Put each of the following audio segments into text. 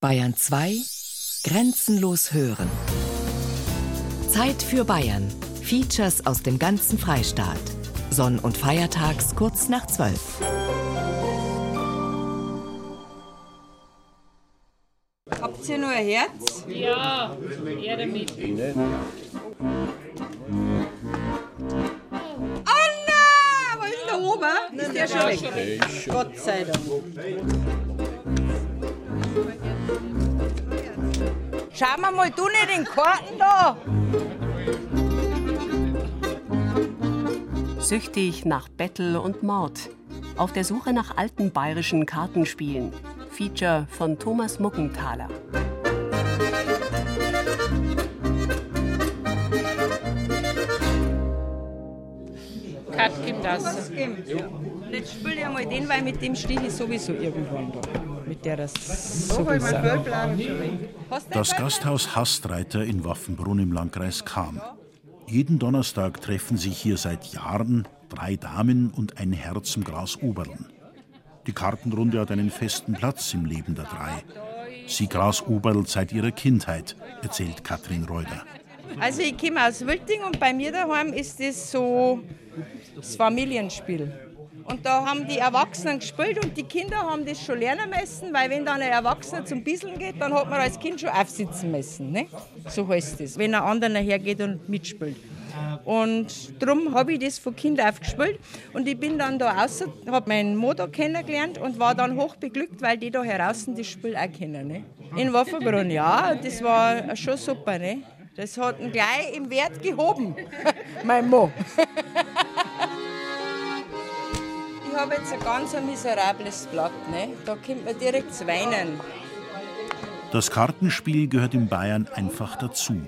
Bayern 2 Grenzenlos hören. Zeit für Bayern. Features aus dem ganzen Freistaat. Sonn- und Feiertags kurz nach 12. Habt ihr nur ein Herz? Ja, er damit. Anna! Was ist denn da oben? Ist der schon weg? Gott sei Dank. Schauen wir mal, du nicht den Karten da! Süchtig nach Battle und Mord. Auf der Suche nach alten bayerischen Kartenspielen. Feature von Thomas Muckenthaler. Katkin das. Jetzt spiel ich einmal den, weil mit dem stehe ich sowieso irgendwann da. Mit der das sowieso. Das Gasthaus Hastreiter in Waffenbrunn im Landkreis Cham. Jeden Donnerstag treffen sich hier seit Jahren drei Damen und ein Herr zum Gras Oberln. Die Kartenrunde hat einen festen Platz im Leben der drei. Sie Gras Oberl seit ihrer Kindheit, erzählt Katrin Reuter. Also ich komme aus Wilding und bei mir daheim ist das so das Familienspiel. Und da haben die Erwachsenen gespielt und die Kinder haben das schon lernen müssen, weil wenn dann ein Erwachsener zum Bisseln geht, dann hat man als Kind schon aufsitzen müssen. Ne? So heißt das, wenn ein anderer hergeht und mitspielt. Und darum habe ich das von Kind auf gespielt. Und ich bin dann da raus, habe meinen Motor kennengelernt und war dann hochbeglückt, weil die da heraus das Spiel auch kennen. Ne? In Waffenbrunn, ja, das war schon super. Ne? Das hat ihn gleich im Wert gehoben, mein Mo. ich habe jetzt ein ganz miserables Blatt. Ne? Da kommt man direkt zu weinen. Das Kartenspiel gehört in Bayern einfach dazu.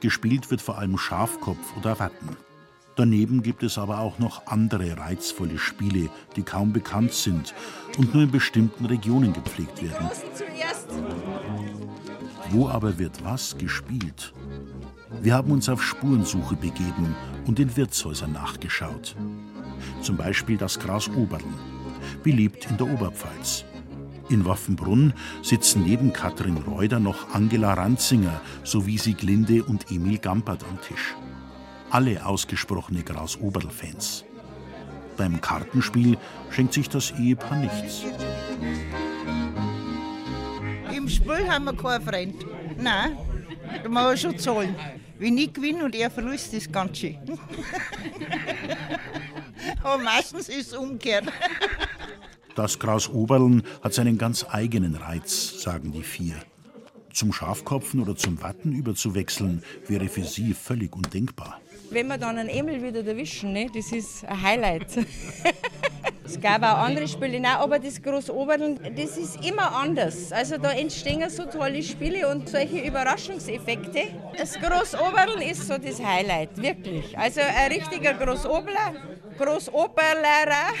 Gespielt wird vor allem Schafkopf oder Watten. Daneben gibt es aber auch noch andere reizvolle Spiele, die kaum bekannt sind und nur in bestimmten Regionen gepflegt werden. Wo aber wird was gespielt? Wir haben uns auf Spurensuche begeben und in Wirtshäusern nachgeschaut. Zum Beispiel das Gras Oberln, beliebt in der Oberpfalz. In Waffenbrunn sitzen neben Katrin Reuter noch Angela Ranzinger sowie Sieglinde und Emil Gampert am Tisch. Alle ausgesprochene Gras Oberl-Fans. Beim Kartenspiel schenkt sich das Ehepaar nichts. Im Spiel haben wir keinen Freund. Nein, da muss man schon zahlen. Wenn ich gewinne und er verliert, ist ganz schön. Aber meistens ist es umgekehrt. Das Gras Oberln hat seinen ganz eigenen Reiz, sagen die vier. Zum Schafkopfen oder zum Watten überzuwechseln, wäre für sie völlig undenkbar. Wenn wir dann einen Emil wieder erwischen, ne, das ist ein Highlight. es gab auch andere Spiele, nein, aber das Großoberln, das ist immer anders. Also da entstehen so tolle Spiele und solche Überraschungseffekte. Das Großoberln ist so das Highlight, wirklich. Also ein richtiger Großoberler, Großoberlerer,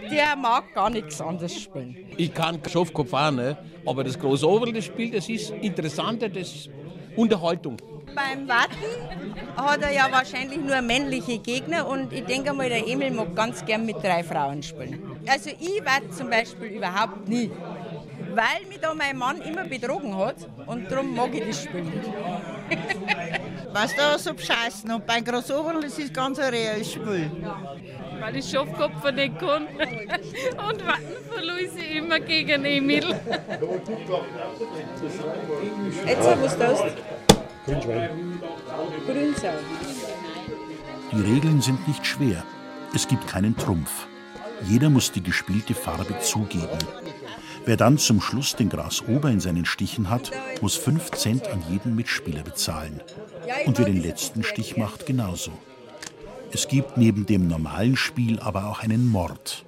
der mag gar nichts anderes spielen. Ich kann Schafkopf auch, ne? aber das große Oberl, das Spiel, das ist interessanter, das ist Unterhaltung. Beim Warten hat er ja wahrscheinlich nur männliche Gegner und ich denke mal, der Emil mag ganz gern mit drei Frauen spielen. Also ich warte zum Beispiel überhaupt nie, weil mich da mein Mann immer betrogen hat und darum mag ich das Spiel nicht. Was da so bescheißen. Und beim Großoberl das ist ganz ein reales Spiel. Weil ich Schafkopf nicht kann. Und Watten verliere ich immer gegen Emil. Jetzt, was du hast? Grünsau. Die Regeln sind nicht schwer. Es gibt keinen Trumpf. Jeder muss die gespielte Farbe zugeben. Wer dann zum Schluss den Grasober in seinen Stichen hat, muss 5 Cent an jeden Mitspieler bezahlen. Und wer den letzten Stich macht, genauso. Es gibt neben dem normalen Spiel aber auch einen Mord.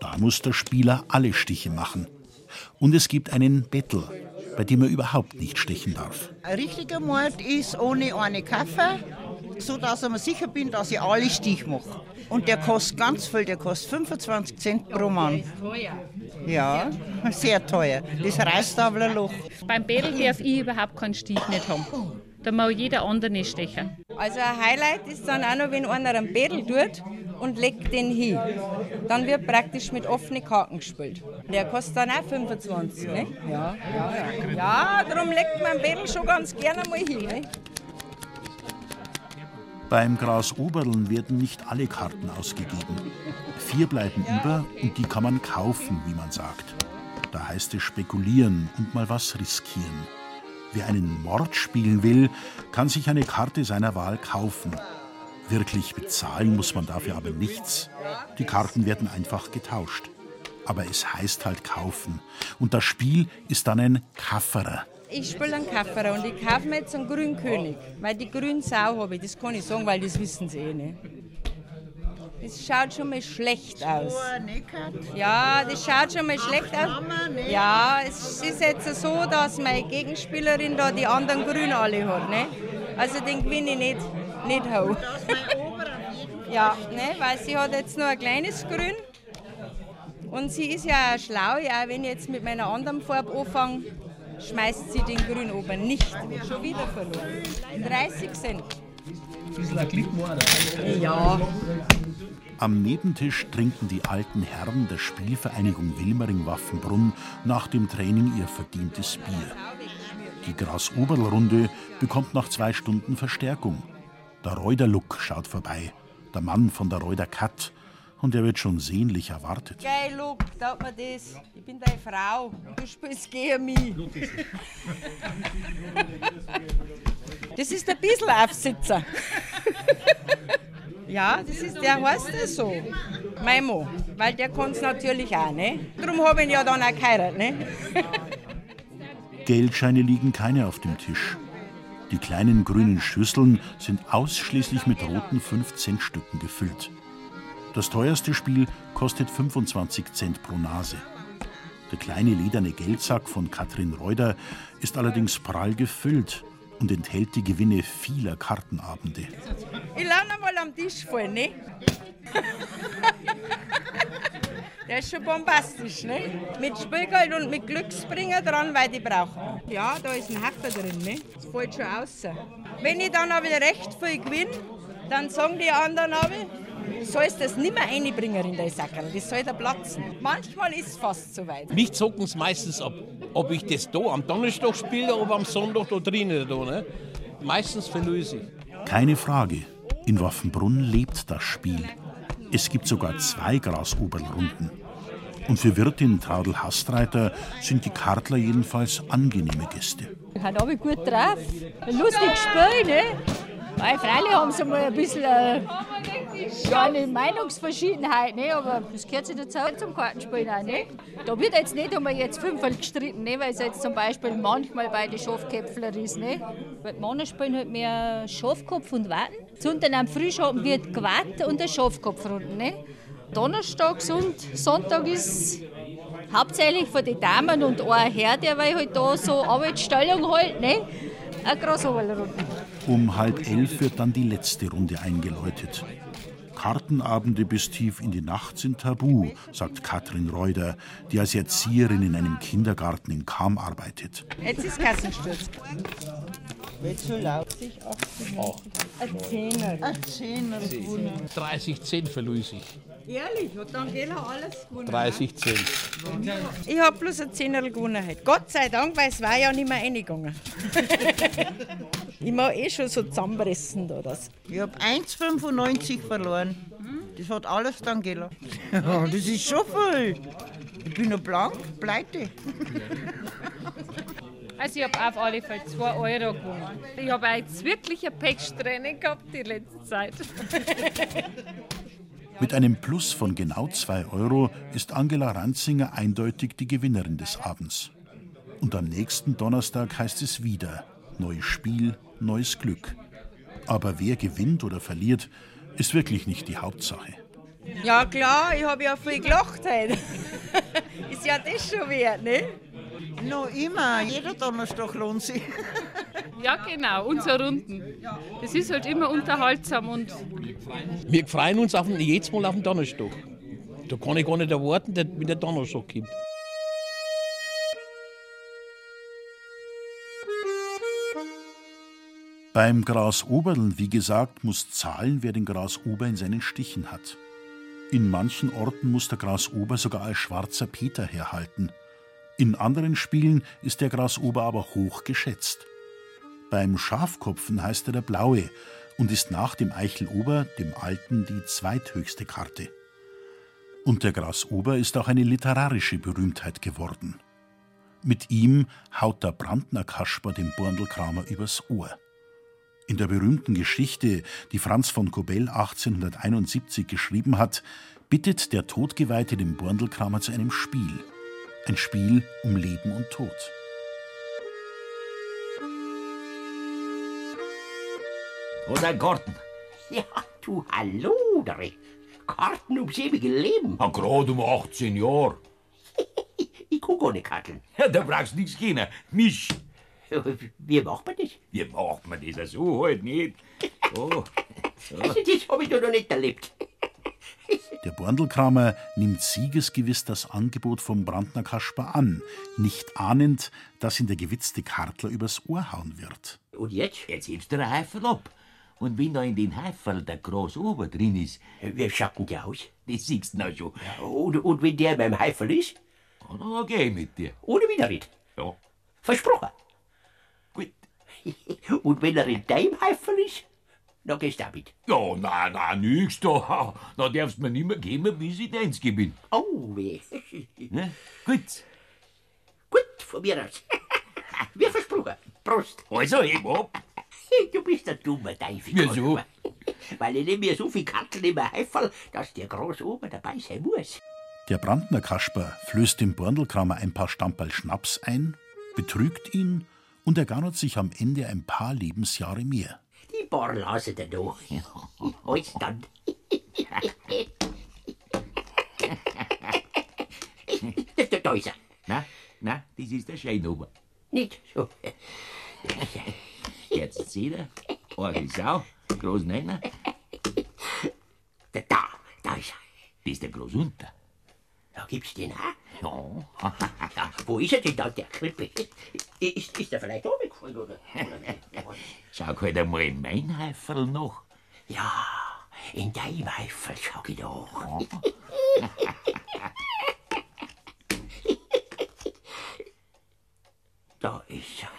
Da muss der Spieler alle Stiche machen. Und es gibt einen Battle, bei dem er überhaupt nicht stechen darf. Ein richtiger Mord ist ohne eine Kaffee, so dass ich mir sicher bin, dass ich alle Stich mache. Und der kostet ganz viel, der kostet 25 Cent pro Mann. Ja, sehr teuer. Das reißt aber ein Loch. Beim Bädel darf ich überhaupt keinen Stich nicht haben. Da mag jeder andere stechen. Also ein Highlight ist dann auch noch, wenn einer einen Bädel tut und legt den hin. Dann wird praktisch mit offenen Karten gespielt. Der kostet dann auch 25, ne? Ja, ja, ja. Ja, darum legt man Bettel schon ganz gerne mal hin, ne? Beim Grasoberln werden nicht alle Karten ausgegeben. Vier bleiben über und die kann man kaufen, wie man sagt. Da heißt es spekulieren und mal was riskieren. Wer einen Mord spielen will, kann sich eine Karte seiner Wahl kaufen. Wirklich bezahlen muss man dafür aber nichts. Die Karten werden einfach getauscht. Aber es heißt halt kaufen. Und das Spiel ist dann ein Kafferer. Ich spiele einen Kafferer und ich kaufe mir jetzt einen grünen König. Weil die grüne Sau habe ich, das kann ich sagen, weil das wissen sie eh nicht. Das schaut schon mal schlecht aus. Ja, das schaut schon mal schlecht aus. Ja, es ist jetzt so, dass meine Gegenspielerin da die anderen Grün alle hat. Ne? Also den gewinne ich nicht, nicht hoch. ja, ne? weil sie hat jetzt nur ein kleines Grün. Und sie ist ja schlau, ja, wenn ich jetzt mit meiner anderen Farbe anfange, schmeißt sie den Grün oben nicht. Schon wieder verloren. 30 Cent. Ja. Am Nebentisch trinken die alten Herren der Spielvereinigung Wilmering-Waffenbrunn nach dem Training ihr verdientes Bier. Die Grasoberlrunde bekommt nach zwei Stunden Verstärkung. Der Reuder Luck schaut vorbei, der Mann von der Reuder Kat, und er wird schon sehnlich erwartet. Geil, Luck, taugt mir das. Ich bin deine Frau. Du spielst gegen mich. Das ist der Bisselaufsitzer. Ja, das ist, der heißt das so. Mein Mann. Weil der kann es natürlich auch, ne? Darum habe ich ihn ja dann auch geheiratet, ne? Geldscheine liegen keine auf dem Tisch. Die kleinen grünen Schüsseln sind ausschließlich mit roten 5-Cent-Stücken gefüllt. Das teuerste Spiel kostet 25 Cent pro Nase. Der kleine lederne Geldsack von Katrin Reuter ist allerdings prall gefüllt und enthält die Gewinne vieler Kartenabende. Ich lerne mal am Tisch vor, ne? Der ist schon bombastisch, ne? Mit Spielgeld und mit Glücksbringer dran, weil die brauchen. Ja, da ist ein Hacker drin, ne? Das fällt schon aus. Wenn ich dann aber recht viel gewinne, dann sagen die anderen aber, sollst das nicht mehr reinbringen in den Sackerl, das soll da platzen. Manchmal ist es fast so weit. Mich zocken es meistens ab, ob ich das da am Donnerstag spiele oder am Sonntag da drinnen. Da, ne? Meistens verlöse ich. Keine Frage, in Waffenbrunn lebt das Spiel. Es gibt sogar zwei Grasoberlrunden. Und für Wirtin Traudel Hastreiter sind die Kartler jedenfalls angenehme Gäste. Hat aber gut drauf. Ein lustiges Spiel, ne? Weil freilich haben sie mal ein bisschen äh, eine Meinungsverschiedenheit, ne? aber das gehört sich dazu zum Kartenspielen auch. Ne? Da wird jetzt nicht einmal jetzt fünfmal gestritten, ne? weil es jetzt zum Beispiel manchmal bei den Schafköpfler ist. Ne? Weil die Männer spielen halt mehr Schafkopf und Warten. Sonntag am Frühschoppen wird Quart und der Schafkopfrunden. Ne? Donnerstags und Sonntag ist hauptsächlich für die Damen und ein Herr, der halt da so Arbeitsstellung halt, ne? eine Grassoberlrunde. Um halb elf wird dann die letzte Runde eingeläutet. Kartenabende bis tief in die Nacht sind tabu, sagt Katrin Reuter, die als Erzieherin in einem Kindergarten in Kam arbeitet. Jetzt ist Kassensturz. Wird zu laut. 80, 80. Ein Zehner. Ein Zehner. 30 Cent verlöse ich. Ehrlich, hat Angela alles gewonnen? 30 Cent. Ich habe bloß ein Zehner gewonnen heute. Gott sei Dank, weil es war ja nicht mehr reingegangen. ich mag eh schon so zusammenpressen da das. Ich habe 1,95 verloren. Das hat alles Angela. Ja, das ist schon viel. Ich bin noch blank, pleite. Also ich habe auf alle Fälle 2 Euro gewonnen. Ich habe jetzt wirklich ein Pechsträhne gehabt die letzte Zeit. Mit einem Plus von genau 2 Euro ist Angela Ranzinger eindeutig die Gewinnerin des Abends. Und am nächsten Donnerstag heißt es wieder neues Spiel, neues Glück. Aber wer gewinnt oder verliert, ist wirklich nicht die Hauptsache. Ja klar, ich habe ja viel gelacht heute. ist ja das schon wert, ne? Noch immer, jeder Donnerstag lohnt sich. Ja, genau, unsere Runden. Das ist halt immer unterhaltsam und Wir freuen uns auf, den- jedes Mal auf den Donnerstag. Da kann ich gar nicht erwarten, dass- wenn der Donnerstag kommt. Beim Grasoberln, wie gesagt, muss zahlen, wer den Grasober in seinen Stichen hat. In manchen Orten muss der Grasober sogar als schwarzer Peter herhalten. In anderen Spielen ist der Grasober aber hoch geschätzt. Beim Schafkopfen heißt er der Blaue und ist nach dem Eichelober, dem Alten, die zweithöchste Karte. Und der Grasober ist auch eine literarische Berühmtheit geworden. Mit ihm haut der Brandner Kasper dem Borndelkramer übers Ohr. In der berühmten Geschichte, die Franz von Kobell 1871 geschrieben hat, bittet der Todgeweihte den Borndelkramer zu einem Spiel. Ein Spiel um Leben und Tod. Oder ein Garten. Ja, du Hallo, Dre. Karten ums ewige Leben. Ja, gerade um 18 Jahre. ich guck ohne Karten. Ja, da brauchst du nichts kennen. Mich. Wie macht man das? Wie macht man das? So halt nicht. Oh. So. Also, das habe ich doch noch nicht erlebt. Der Borndelkramer nimmt siegesgewiss das Angebot vom Brandner Kasper an, nicht ahnend, dass ihn der gewitzte Kartler übers Ohr hauen wird. Und jetzt? Jetzt hebst du den Heifel ab. Und wenn da in den Heifel der Großober drin ist. Wie schaut denn der aus? Das siehst du noch schon. Ja, und, und wenn der beim Heifel ist? Dann geh ich mit dir. Ohne Widerrede? Ja. Versprochen? Und wenn er in deinem Heifel ist? Dann gehst du auch mit. Ja, na, na, nix da. Da darfst du mir nicht mehr geben, bis ich deins bin. Oh, weh. Ne? Gut. Gut, von mir aus. Wie versprochen. Prost. Also, heb ab. Du bist ein dummer Teufel. Wieso? Weil ich nehme mir so viel Karten im Heifel, dass der Großober dabei sein muss. Der Brandner Kasper flößt dem Borndelkramer ein paar Stamperl Schnaps ein, betrügt ihn und ergaunert sich am Ende ein paar Lebensjahre mehr. Die paar lassen da noch. Heute dann. da, da ist er. Na, na, das ist der Scheinober. Nicht so. Jetzt seht ihr, Orgel Sau, Groß Nenner. Da, da, da ist er. Das ist der Großunter. Da gibt's den auch? Ja. ja. Wo ist er denn da, der Krippe? Ist, ist er vielleicht runtergefallen, oder? Schau halt einmal in mein Heifel noch. Ja, in deinem Heifel schau ich doch. da ist er.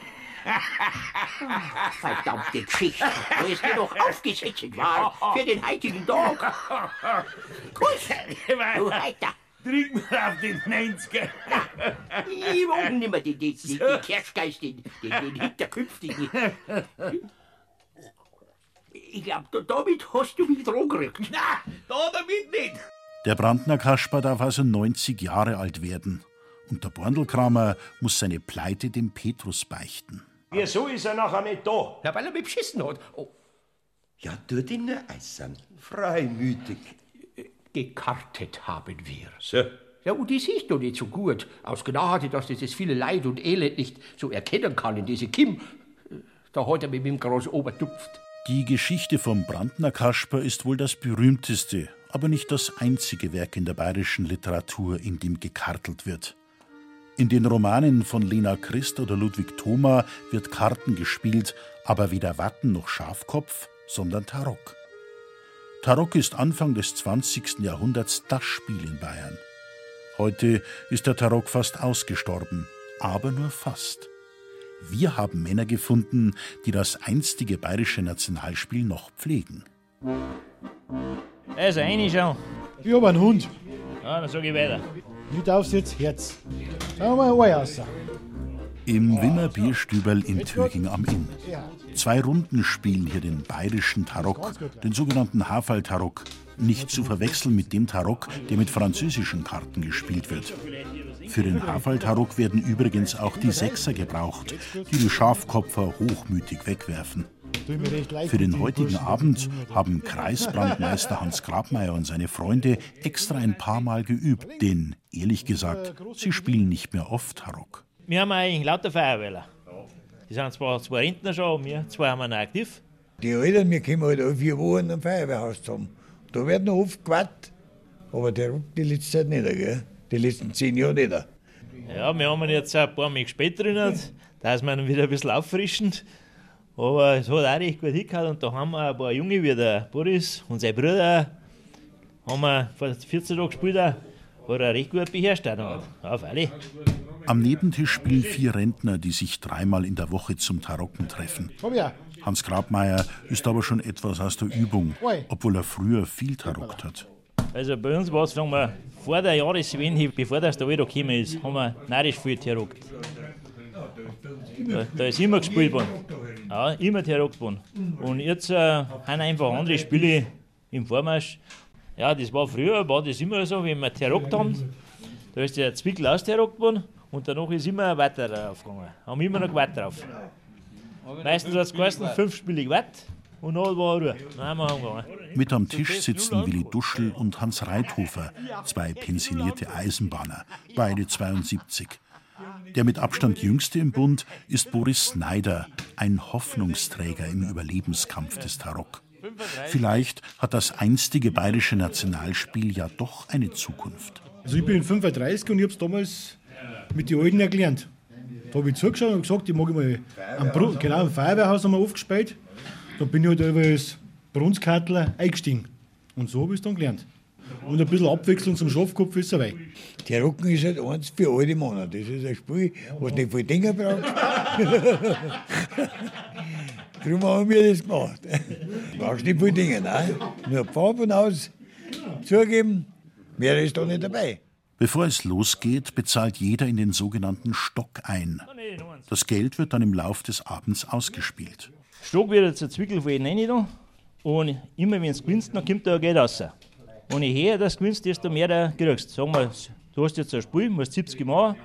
Verdammte Geschichte, wo es mir noch aufgesetzt war für den heutigen Tag. Gut, du Heiter. Trink mir auf den 90er. Ich mag nicht mehr den, den, den, den Kerschgeist, den, den, den Hinterkünftigen. Ich glaub, da, damit hast du mich dran gerückt. Na, da damit nicht. Der Brandner Kasper darf also 90 Jahre alt werden. Und der Borndelkramer muss seine Pleite dem Petrus beichten. Wieso ist er nachher nicht da? Ja, weil er mich beschissen hat. Oh. Ja, tu ihn nur eisern. Freimütig. Gekartet haben wir. So. Ja, und die siehst du nicht so gut. Aus Gnade, dass das, das viele Leid und Elend nicht so erkennen kann in diese Kim. Da hat er mit dem großen Obertupft. Die Geschichte vom Brandner Kasper ist wohl das berühmteste, aber nicht das einzige Werk in der bayerischen Literatur, in dem gekartelt wird. In den Romanen von Lena Christ oder Ludwig Thoma wird Karten gespielt, aber weder Watten noch Schafkopf, sondern Tarok. Tarok ist Anfang des 20. Jahrhunderts das Spiel in Bayern. Heute ist der Tarok fast ausgestorben, aber nur fast. Wir haben Männer gefunden, die das einstige bayerische Nationalspiel noch pflegen. Also, eine schon. Ich hab einen Hund. Ja, dann sag ich weiter. Du darfst jetzt Herz. Sagen wir mal ein raus. Im Wimmer Bierstüberl in Töging am Inn. Zwei Runden spielen hier den bayerischen Tarok, den sogenannten Hafal-Tarok. Nicht zu verwechseln mit dem Tarok, der mit französischen Karten gespielt wird. Für den Hafal-Tarok werden übrigens auch die Sechser gebraucht, die die Schafkopfer hochmütig wegwerfen. Für den heutigen Abend haben Kreisbrandmeister Hans Grabmeier und seine Freunde extra ein paar Mal geübt, denn ehrlich gesagt, sie spielen nicht mehr oft Tarok. Wir haben eigentlich lauter Feuerwehrler. Die sind zwar zwei Rentner schon, wir zwei haben noch aktiv. Die Eltern, wir kommen halt alle vier Wochen am Feuerwehrhaus zusammen. Da wird noch oft gewartet. Aber der rückt die letzte Zeit nicht, gell? Die letzten zehn Jahre nicht. Ja, wir haben ihn jetzt ein paar Mal gespielt drin, da ist man wieder ein bisschen auffrischend. Aber es hat auch recht gut hingehauen und da haben wir ein paar Junge wie der Boris und sein Bruder haben wir vor 14 Tagen gespielt, war er recht gut beherrscht. Auch. Auf alle. Am Nebentisch spielen vier Rentner, die sich dreimal in der Woche zum Tarocken treffen. Hans Grabmeier ist aber schon etwas aus der Übung, obwohl er früher viel tarockt hat. Also bei uns war es, sagen wir, vor der Jahreswende, bevor das der Euro gekommen ist, haben wir narrisch viel tarockt. Da, da ist immer gespielt worden. Ja, immer tarockt worden. Und jetzt äh, haben einfach andere Spiele im Vormarsch. Ja, das war früher, war das immer so, wenn wir tarockt haben, da ist der Zwickel austerockt worden und danach ist immer weiter draufgegangen. Haben immer noch gewartet drauf. Meistens hat es geheißen, fünf Spiele gewartet und dann war Ruhe. Dann haben wir. Mit am Tisch sitzen Willi Duschel und Hans Reithofer, zwei pensionierte Eisenbahner, beide 72. Der mit Abstand jüngste im Bund ist Boris Snyder, ein Hoffnungsträger im Überlebenskampf des Tarock. Vielleicht hat das einstige bayerische Nationalspiel ja doch eine Zukunft. Also ich bin 35 und ich habe es damals mit den Alten erklärt. Da habe ich zugeschaut und gesagt, ich mag mal am, genau, im Feuerwehrhaus haben wir aufgespielt. Da bin ich halt über das Brunskattel eingestiegen. Und so habe ich es dann gelernt. Und ein bisschen Abwechslung zum Schafkopf ist dabei. Der Rocken ist halt eins für alte Männer. Das ist ein Spiel, was nicht viel Dinger braucht. Darum haben wir das gemacht. Du brauchst nicht viel Dinge, nein. Nur Farbe und aus zugeben, mehr ist da nicht dabei. Bevor es losgeht, bezahlt jeder in den sogenannten Stock ein. Das Geld wird dann im Lauf des Abends ausgespielt. Stock wird jetzt ein Zwickel von jedem rein da. Und immer wenn es gewinnst, dann kommt da Geld raus. Und je höher das gewinnst, desto mehr du kriegst. Sagen wir, du hast jetzt ein Spiel, musst 70 machen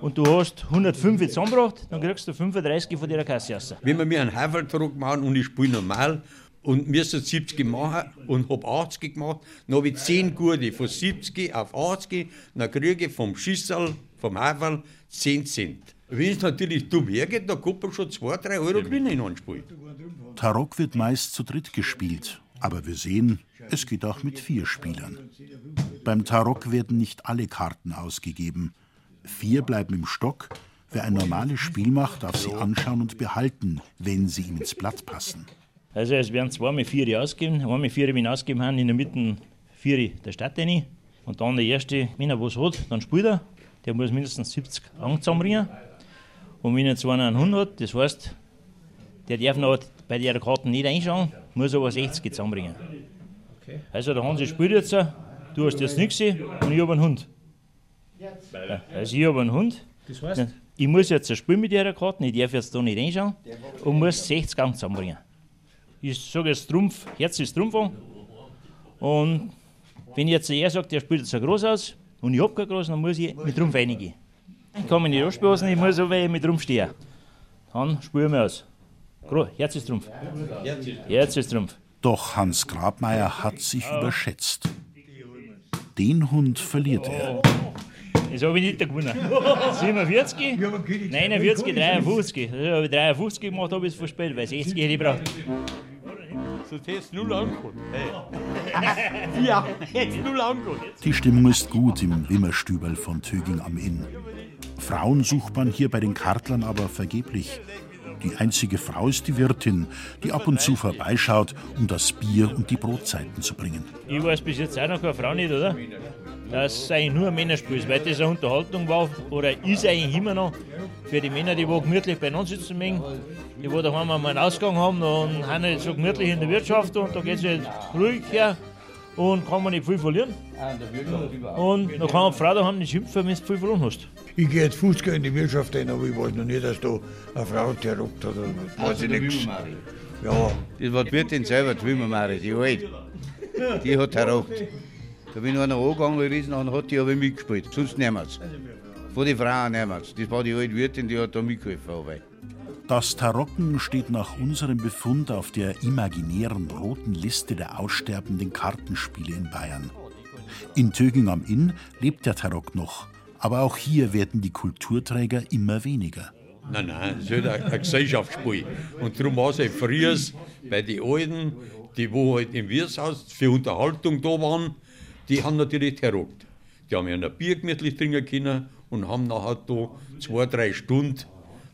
und du hast 105 zusammengebracht, dann kriegst du 35 von der Kasse raus. Wenn wir mir einen Haferdruck machen und ich spiele normal und mir sind 70 machen und habe 80 gemacht, dann habe ich 10 Gute von 70 auf 80, dann kriege ich vom Schüssel, vom Haferl 10 Cent. Wenn es natürlich dumm hergeht, dann kommt man schon 2, 3 Euro Gewinn in ein Spiel. Tarock wird meist zu dritt gespielt, aber wir sehen, es geht auch mit vier Spielern. Beim Tarock werden nicht alle Karten ausgegeben. Vier bleiben im Stock. Wer ein normales Spiel macht, darf sie anschauen und behalten, wenn sie ihm ins Blatt passen. Also es werden zweimal vier ausgegeben, einmal vier wenn ausgegeben haben, in der Mitte vier der Stadt rein. Und dann der erste, wenn er was hat, dann spielt er. Der muss mindestens 70 Augen zusammenbringen. Und wenn er einen Hund hat, das heißt, der darf noch bei der Karten nicht einschauen, muss aber 60 zusammenbringen. Also der Hansi spielt jetzt, du hast jetzt nichts und ich habe einen Hund. Also ich habe einen Hund. Das heißt? Ich muss jetzt ein Spiel mit ihrer Karten, ich darf jetzt da nicht reinschauen und muss 60 Augen zusammenbringen. Ich sage jetzt Trumpf, Herz ist Trumpf an. Und wenn jetzt er sagt, er spielt ein Groß aus und ich habe kein Groß, dann muss ich mit Trumpf reingehen. Ich kann mich nicht anspielen, ich muss aber mit Trumpf stehen. Dann spielen wir aus. Herz ist Trumpf. Herz ist Trumpf. Doch Hans Grabmeier hat sich überschätzt. Den Hund verliert er. Das habe ich nicht gewonnen. 47, 49, 53. Also habe ich 53 gemacht, habe ich es verspielt, weil 60 hätte ich gebraucht. Sonst hättest du null angekommen. Ja, hättest null angekommen. Die Stimmung ist gut im Wimmerstüberl von Töging am Inn. Frauen sucht man hier bei den Kartlern aber vergeblich. Die einzige Frau ist die Wirtin, die ab und zu vorbeischaut, um das Bier und die Brotzeiten zu bringen. Ich weiß bis jetzt auch noch keine Frau nicht, oder? Dass es eigentlich nur ein Männerspiel weil das eine Unterhaltung war oder ist eigentlich immer noch für die Männer, die wo gemütlich beieinander sitzen mögen, die wo daheim einmal einen Ausgang haben und haben nicht so gemütlich in der Wirtschaft und da geht es halt ruhig her und kann man nicht viel verlieren. Und dann kann eine Frau daheim nicht schimpfen, wenn du viel verloren hast. Ich gehe jetzt Fußgänger in die Wirtschaft rein, aber ich weiß noch nicht, dass da eine Frau terrockt hat. Oder weiß ich nichts. Ja, Das war die Wirtin selber, die Wimmermari, die alte. Die hat terrockt. Da bin ich einer angegangen, riesen an, hat die aber mitgespielt. Sonst niemals. Von den Frauen niemals. Das war die alte Wirtin, die hat da mitgeholfen. Aber. Das Tarocken steht nach unserem Befund auf der imaginären roten Liste der aussterbenden Kartenspiele in Bayern. In Töging am Inn lebt der Tarock noch, aber auch hier werden die Kulturträger immer weniger. Nein, nein, es ist halt ein, Gesellschaftsspiel. Und darum war es früher bei den Alten, die wo halt im Wirtshaus für Unterhaltung da waren, die haben natürlich terrockt. Die haben ja ein Bier gemütlich trinken können und haben nachher da zwei, drei Stunden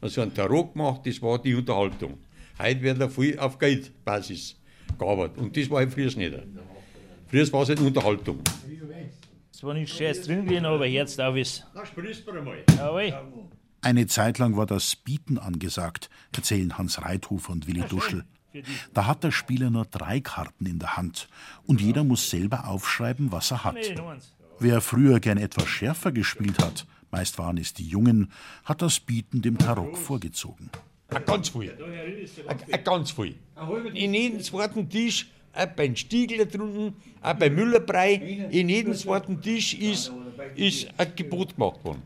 also einen Tarot gemacht, das war die Unterhaltung. Heute wird er viel auf Geldbasis gearbeitet und das war halt früher nicht. Früher war es halt Unterhaltung. Es war nichts Scheiß drin gewesen, aber Herz auf ist. Na, sprühst du einmal. Jawohl. Eine Zeit lang war das Bieten angesagt, erzählen Hans Reithofer und Willi Duschel. Da hat der Spieler nur drei Karten in der Hand und jeder muss selber aufschreiben, was er hat. Wer früher gern etwas schärfer gespielt hat, meist waren es die Jungen, hat das Bieten dem Tarok vorgezogen. Ganz viel. Ganz viel. In jedem zweiten Tisch, auch beim Stiegler drunten, auch bei Müllerbrei, in jedem zweiten Tisch ist, ist ein Gebot gemacht worden.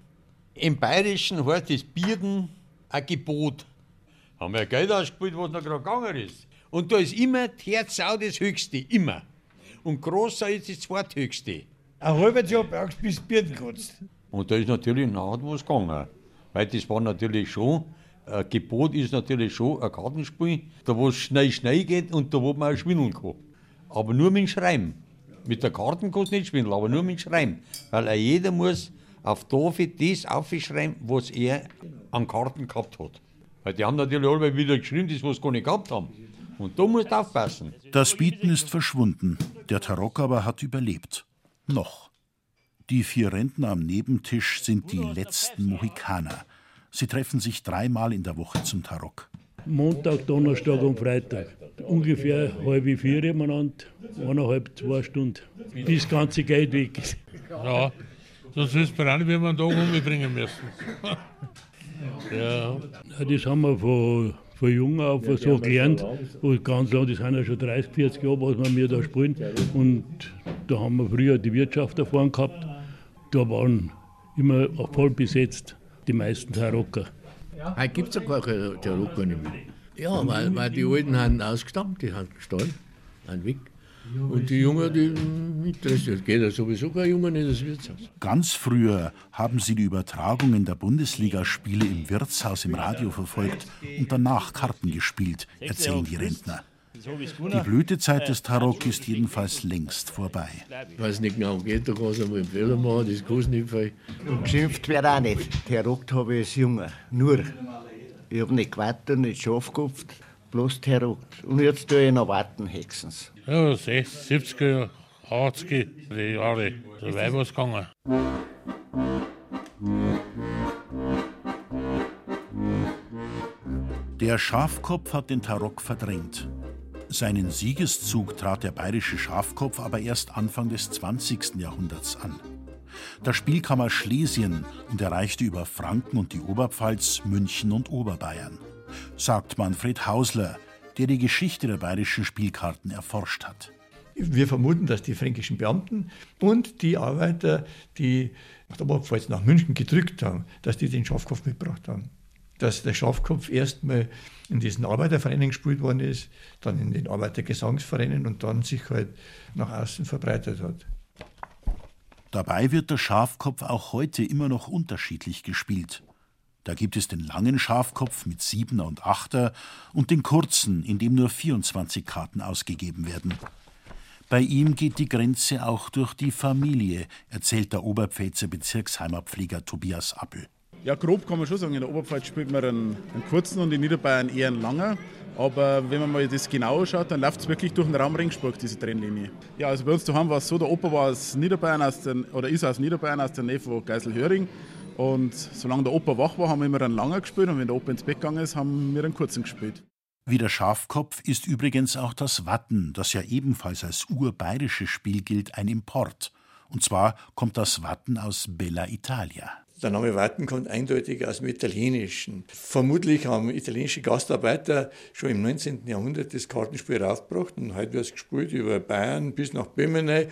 Im Bayerischen heißt das Bierden ein Gebot. Haben wir Geld ausgespielt, was noch gerade gegangen ist. Und da ist immer die Herzau das Höchste, immer. Und Großsau ist das Zweithöchste. Ein halbes Jahr brauchst du bis Bierden kannst. Und da ist natürlich nachher was gegangen. Weil das war natürlich schon, ein Gebot ist natürlich schon ein Kartenspiel, da wo es schnell, schnell geht und da wo man auch schwindeln kann. Aber nur mit dem Schreiben. Mit der Karten kannst du nicht schwindeln, aber nur mit dem Schreiben. Weil auch jeder muss auf Tafel das aufschreiben, was er an Karten gehabt hat. Weil die haben natürlich alle wieder geschrieben, das was sie gar nicht gehabt haben. Und da musst du aufpassen. Das Bieten ist verschwunden, der Tarok aber hat überlebt. Noch. Die vier Rentner am Nebentisch sind die letzten Mohikaner. Sie treffen sich dreimal in der Woche zum Tarok. Montag, Donnerstag und Freitag. Ungefähr halbe vier miteinander, eineinhalb, zwei Stunden, bis das ganze Geld weg ist. Ja, das ist mir auch nicht, wie wir einen Tag umbringen müssen. ja. Das haben wir von, von jung auf so gelernt. Und ganz lang, das sind ja schon 30, 40 Jahre, was wir da spielen. Und da haben wir früher die Wirtschaft vorne gehabt. Da waren immer voll besetzt die meisten Tarocker. Heute gibt es ja gar keine Tarocker nicht mehr. Ja, weil, weil die Alten haben ausgestammt, die haben gestorben, sind weg. Und die Jungen, die interessiert, geht ja sowieso kein Junge in das Wirtshaus. Ganz früher haben sie die Übertragungen der Bundesligaspiele im Wirtshaus im Radio verfolgt und danach Karten gespielt, erzählen die Rentner. Die Blütezeit des Tarok ist jedenfalls längst vorbei. Ich weiß nicht genau, geht, da kannst du mal einen Fehler machen, das kostet nicht viel. Und geschimpft wird auch nicht. Tarok habe ich als Junge. Nur. Ich habe nicht gewartet, nicht Schafkopft, bloß Tarok. Und jetzt tue ich noch warten, Hexens. Ja, 60, 70er, 80er die Jahre, so weit was gegangen. Der Schafkopf hat den Tarok verdrängt. Seinen Siegeszug trat der bayerische Schafkopf aber erst Anfang des 20. Jahrhunderts an. Das Spiel kam aus Schlesien und erreichte über Franken und die Oberpfalz, München und Oberbayern. Sagt Manfred Hausler, der die Geschichte der bayerischen Spielkarten erforscht hat. Wir vermuten, dass die fränkischen Beamten und die Arbeiter, die nach der Oberpfalz nach München gedrückt haben, dass die den Schafkopf mitgebracht haben dass der Schafkopf erstmal in diesen Arbeitervereinen gespielt worden ist, dann in den Arbeitergesangsvereinen und dann sich halt nach außen verbreitet hat. Dabei wird der Schafkopf auch heute immer noch unterschiedlich gespielt. Da gibt es den langen Schafkopf mit Siebener und Achter und den kurzen, in dem nur 24 Karten ausgegeben werden. Bei ihm geht die Grenze auch durch die Familie, erzählt der Oberpfälzer Bezirksheimatpfleger Tobias Appel. Ja, grob kann man schon sagen, in der Oberpfalz spielt man einen, einen kurzen und in Niederbayern eher einen langen. Aber wenn man mal das genauer schaut, dann läuft es wirklich durch den Raum Ringsburg, diese Trennlinie. Ja, also bei uns daheim war es so, der Opa war aus Niederbayern, aus den, oder ist aus Niederbayern, aus der Nähe von Geiselhöring. Und solange der Opa wach war, haben wir immer einen langen gespielt und wenn der Opa ins Bett gegangen ist, haben wir einen kurzen gespielt. Wie der Schafkopf ist übrigens auch das Watten, das ja ebenfalls als urbayerisches Spiel gilt, ein Import. Und zwar kommt das Watten aus Bella Italia. Der Name Watten kommt eindeutig aus dem Italienischen. Vermutlich haben italienische Gastarbeiter schon im 19. Jahrhundert das Kartenspiel raufgebracht und heute wird es gespielt über Bayern bis nach Böhmenei.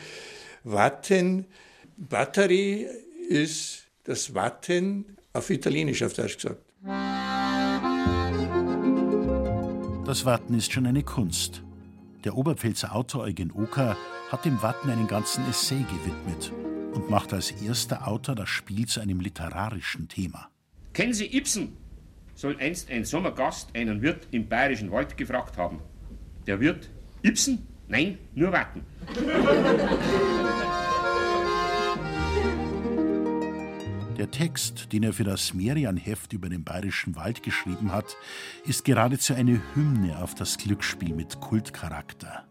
Watten, Batterie ist das Watten auf Italienisch, auf Deutsch gesagt. Das Watten ist schon eine Kunst. Der Oberpfälzer Autor Eugen Oker hat dem Watten einen ganzen Essay gewidmet und macht als erster Autor das Spiel zu einem literarischen Thema. Kennen Sie Ibsen? Soll einst ein Sommergast einen Wirt im bayerischen Wald gefragt haben. Der Wirt, Ibsen? Nein, nur warten. Der Text, den er für das Merian-Heft über den bayerischen Wald geschrieben hat, ist geradezu eine Hymne auf das Glücksspiel mit Kultcharakter.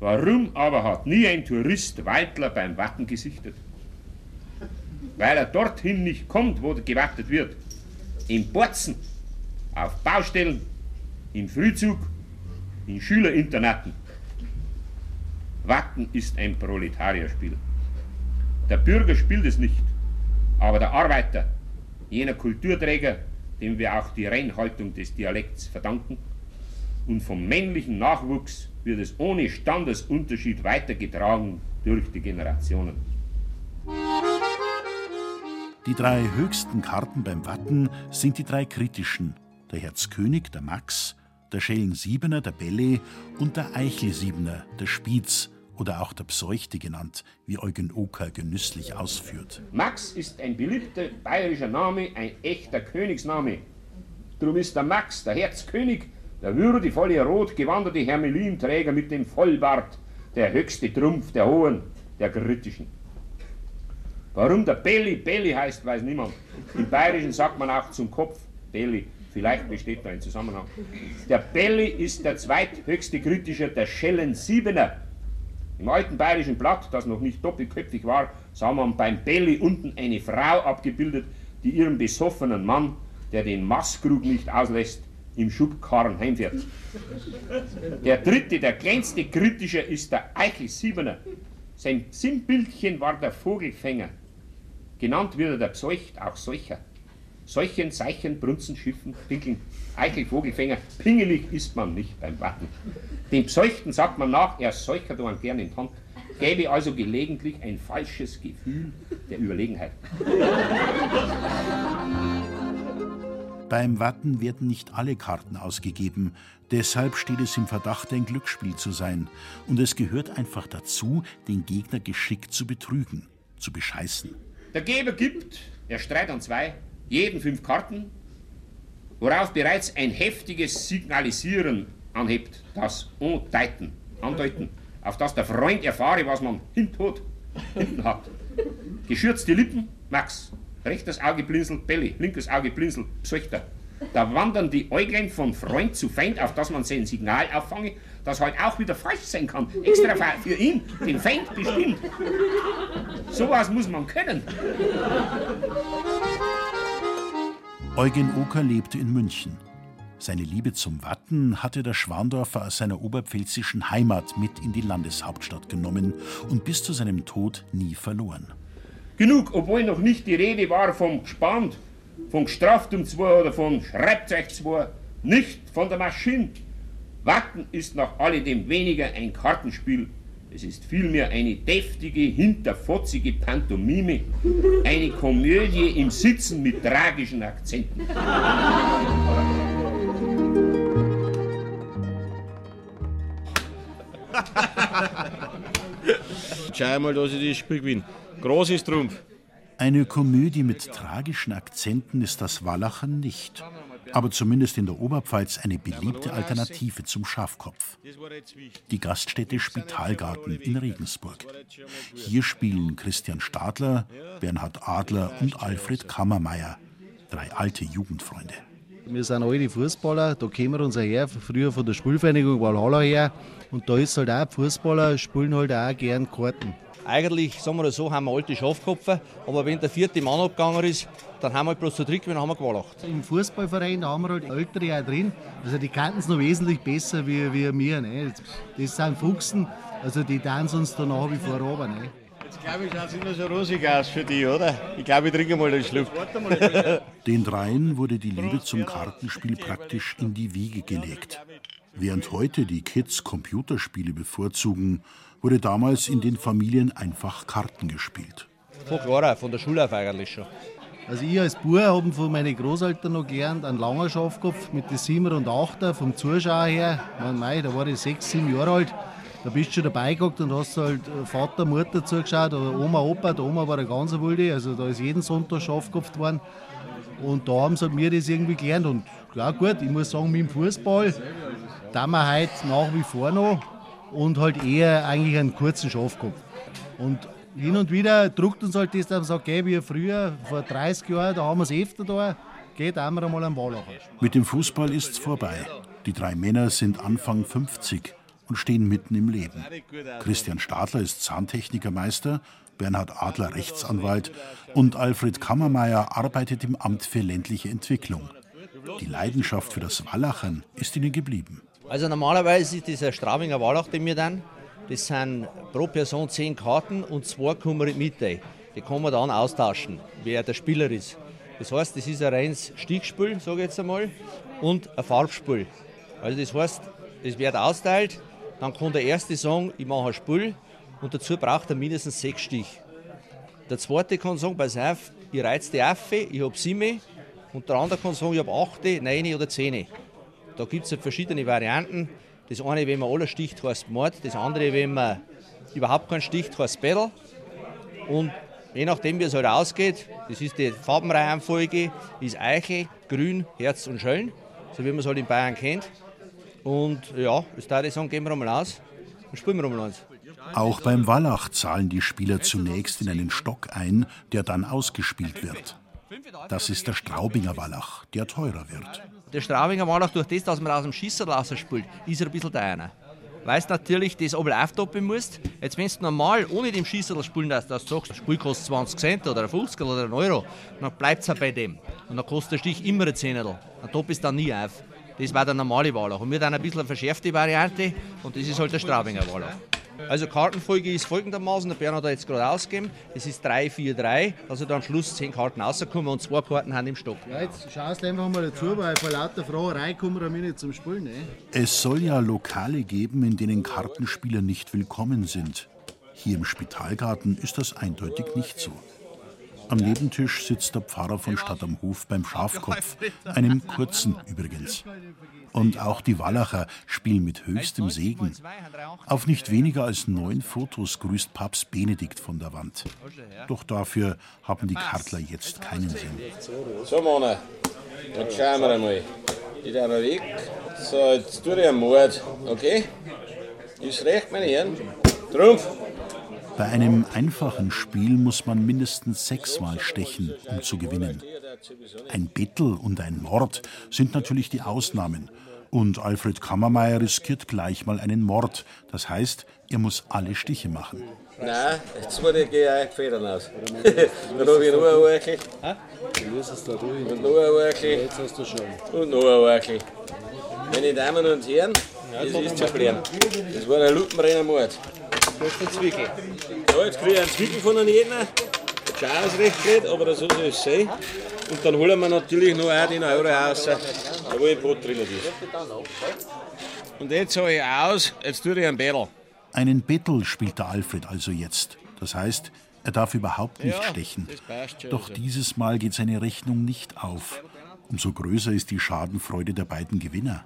Warum aber hat nie ein Tourist Waldler beim Watten gesichtet? Weil er dorthin nicht kommt, wo gewattet wird. In Borzen, auf Baustellen, im Frühzug, in Schülerinternaten. Watten ist ein Proletarierspiel. Der Bürger spielt es nicht, aber der Arbeiter, jener Kulturträger, dem wir auch die Reinhaltung des Dialekts verdanken, und vom männlichen Nachwuchs wird es ohne Standesunterschied weitergetragen durch die Generationen. Die drei höchsten Karten beim Watten sind die drei kritischen: der Herzkönig, der Max, der Schellen-Siebener, der Belle und der Eichel-Siebener, der Spitz oder auch der Pseuchte genannt, wie Eugen Oker genüsslich ausführt. Max ist ein beliebter bayerischer Name, ein echter Königsname. Drum ist der Max, der Herzkönig, der würdevolle rot gewanderte Hermelinträger mit dem Vollbart, der höchste Trumpf der Hohen, der Kritischen. Warum der Belli Belli heißt, weiß niemand. Im Bayerischen sagt man auch zum Kopf Belli. Vielleicht besteht da ein Zusammenhang. Der Belli ist der zweithöchste Kritischer der Schellen Siebener. Im alten bayerischen Blatt, das noch nicht doppelköpfig war, sah man beim Belli unten eine Frau abgebildet, die ihren besoffenen Mann, der den Maßkrug nicht auslässt, im Schubkarren heimfährt. Der dritte, der kleinste Kritischer ist der Eichel Siebener. Sein Sinnbildchen war der Vogelfänger. Genannt wird er der Pseucht, auch solcher. Seuchen, Seichen, Brunzen, Schiffen, Pinkeln, Eichel, Vogelfänger, pingelig ist man nicht beim Warten. Dem Pseuchten sagt man nach, er seuchert man gern in Hand, gäbe also gelegentlich ein falsches Gefühl der Überlegenheit. Beim Watten werden nicht alle Karten ausgegeben, deshalb steht es im Verdacht, ein Glücksspiel zu sein. Und es gehört einfach dazu, den Gegner geschickt zu betrügen, zu bescheißen. Der Geber gibt, er streit an zwei, jeden fünf Karten, worauf bereits ein heftiges Signalisieren anhebt, das Andeuten, andeuten, auf das der Freund erfahre, was man hintot, hinten hat. Geschürzte Lippen, Max. Rechtes Auge blinzelt, Belly. Linkes Auge blinzelt, Pseuchter. Da wandern die Äuglein von Freund zu Feind, auf das man sein Signal auffange, das heute auch wieder falsch sein kann. Extra für ihn, den Feind bestimmt. Sowas muss man können. Eugen Oker lebte in München. Seine Liebe zum Watten hatte der Schwandorfer aus seiner oberpfälzischen Heimat mit in die Landeshauptstadt genommen und bis zu seinem Tod nie verloren. Genug, obwohl noch nicht die Rede war vom Gespannt, von Gestraftum 2 oder von Schreibzeug 2, nicht von der Maschine. Watten ist nach alledem weniger ein Kartenspiel. Es ist vielmehr eine deftige, hinterfotzige Pantomime, eine Komödie im Sitzen mit tragischen Akzenten. Schau mal, dass ich das Spiel gewinne. Großes Trumpf. Eine Komödie mit tragischen Akzenten ist das Wallachen nicht. Aber zumindest in der Oberpfalz eine beliebte Alternative zum Schafkopf. Die Gaststätte Spitalgarten in Regensburg. Hier spielen Christian Stadler, Bernhard Adler und Alfred Kammermeier, drei alte Jugendfreunde. Wir sind alte Fußballer, da kommen wir uns her, früher von der Spielvereinigung Valhalla her. Und da ist halt auch, Fußballer spielen halt auch gern Karten. Eigentlich, sagen wir so, haben wir alte Schafkopfer, aber wenn der vierte Mann abgegangen ist, dann haben wir halt bloß zu dritt, dann haben wir gewalacht. Im Fußballverein da haben wir halt Ältere auch drin, also die kannten es noch wesentlich besser wie, wie wir. Ne? Das sind Fuchsen, also die tanzen uns da nach wie vor runter. Ne? Jetzt glaube ich, schaut es immer so rosig aus für dich, oder? Ich glaube, ich trinke mal den Schluck. Den dreien wurde die Liebe zum Kartenspiel praktisch in die Wiege gelegt. Während heute die Kids Computerspiele bevorzugen, wurde damals in den Familien einfach Karten gespielt. Von klar, von der Schule auf eigentlich schon. Also ich als Bub habe von meinen Großeltern noch gelernt, einen langen Schafkopf mit den Siebener und Achter vom Zuschauer her. Mei, da war ich sechs, sieben Jahre alt. Da bist du schon dabei geguckt und hast halt Vater, Mutter zugeschaut oder Oma, Opa. Der Oma war der ganz wilde, also da ist jeden Sonntag Schafkopf worden. Und da haben sie halt mir das irgendwie gelernt. Und klar, gut, ich muss sagen, mit dem Fußball, da wir heute nach wie vor noch und halt eher eigentlich einen kurzen Schafkopf. Und hin und wieder druckt uns halt das, dass man sagt, okay, wie früher, vor 30 Jahren, da haben wir es öfter da, geht einmal einmal am Wallacher. Mit dem Fußball ist's vorbei. Die drei Männer sind Anfang 50 und stehen mitten im Leben. Christian Stadler ist Zahntechnikermeister, Bernhard Adler Rechtsanwalt und Alfred Kammermeier arbeitet im Amt für ländliche Entwicklung. Die Leidenschaft für das Wallachern ist ihnen geblieben. Also normalerweise ist dieser Straubinger Wallach, den wir dann, das sind pro Person zehn Karten und zwei kommen in die kann man dann austauschen, wer der Spieler ist. Das heißt, das ist ein reines Stichspiel, sage ich jetzt einmal, und ein Farbspiel. Also das heißt, es wird austeilt, dann kann der erste sagen, ich mache ein Spiel und dazu braucht er mindestens sechs Stich. Der zweite kann sagen, pass auf, ich reiz die Affe, ich habe sieben und der andere kann sagen, ich habe acht, neun oder zehn. Da gibt es halt verschiedene Varianten. Das eine, wenn man alle sticht, heißt Mord, das andere, wenn man überhaupt keinen sticht, heißt Battle. Und je nachdem, wie es halt ausgeht, das ist die Farbenreihenfolge, ist Eiche, Grün, Herz und Schöln, so wie man es halt in Bayern kennt. Und ja, das darf ich sagen, gehen wir einmal aus und spielen wir einmal eins. Auch beim Wallach zahlen die Spieler zunächst in einen Stock ein, der dann ausgespielt wird. Das ist der Straubinger Wallach, der teurer wird. Der Straubinger Wallach, durch das, dass man aus dem Schisserl spielt, ist er ein bisschen teurer. Weil du natürlich das Abel auftoppen musst. Jetzt, wenn du normal ohne dem Schießerl spielen dass du sagst, das Spiel kostet 20 Cent oder 50 oder einen Euro, dann bleibt es auch bei dem. Und dann kostet der Stich immer ein Zehnerl. Dann top ist dann nie auf. Das war der normale Wallach. Und wir dann ein bisschen eine verschärfte Variante und das ist halt der Straubinger Wallach. Also Kartenfolge ist folgendermaßen, der Bernhard hat jetzt gerade ausgegeben, das ist 3-4-3, also da am Schluss 10 Karten rauskommen und zwei Karten haben im Stock. Ja, jetzt schaust du einfach mal dazu, weil vor lauter Fragerei kommen wir nicht zum Spielen. Ne? Es soll ja Lokale geben, in denen Kartenspieler nicht willkommen sind. Hier im Spitalgarten ist das eindeutig nicht so. Am Nebentisch sitzt der Pfarrer von Stadt am Hof beim Schafkopf, einem kurzen übrigens. Und auch die Wallacher spielen mit höchstem Segen. Auf nicht weniger als neun Fotos grüßt Papst Benedikt von der Wand. Doch dafür haben die Kartler jetzt keinen Sinn. So, Mona, jetzt schauen wir einmal. Ich da mal weg. So, jetzt tue ich einen Mord, okay? Ist recht, meine Herren? Trumpf! Bei einem einfachen Spiel muss man mindestens sechsmal stechen, um zu gewinnen. Ein Bettel und ein Mord sind natürlich die Ausnahmen. Und Alfred Kammermeier riskiert gleich mal einen Mord. Das heißt, er muss alle Stiche machen. Nein, jetzt muss ich euch Federn aus. Dann habe ich noch ein Orkel. Und noch ein Orkel. Jetzt hast du schon. Und noch ein Orkel. Meine Damen und Herren, das ist zu erklären. Das war ein Lupenrennermord. Das ist Zwickel. Ja, jetzt kriege ich einen Zwickel von einem jeden. Schau ist recht blöd, aber so soll es sein. Und dann holen wir natürlich noch auch den Euro raus, wo ein Brot drin ist. Und jetzt sage ich aus, jetzt tue ich einen Battle. Einen Bettel spielt der Alfred also jetzt. Das heißt, er darf überhaupt nicht Ja, stechen. schon Doch dieses Mal geht seine Rechnung nicht auf. Umso größer ist die Schadenfreude der beiden Gewinner.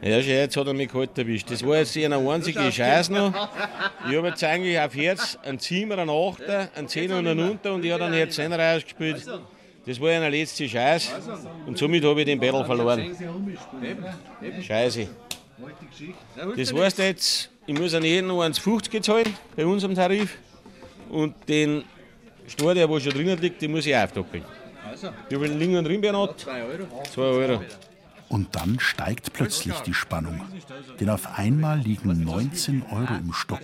Ja, schau, jetzt hat er mich kalt erwischt. Das war jetzt eine einzige Scheiß noch. Ich habe jetzt eigentlich auf Herz einen Ziemer, einen Achter, einen Zehner und einen Unter und ich habe dann Herz Zehner rausgespielt. Das war eine letzte Scheiß und somit habe ich den Battle verloren. Scheiße. Das heißt jetzt, ich muss an jeden noch 1,50 zahlen bei unserem Tarif und den Stor, der wo schon drinnen liegt, den muss ich aufdoppeln. Wie viel liegen drin, Bernhard? 2 Euro. 2 Euro. Und dann steigt plötzlich die Spannung. Denn auf einmal liegen 19 Euro im Stock.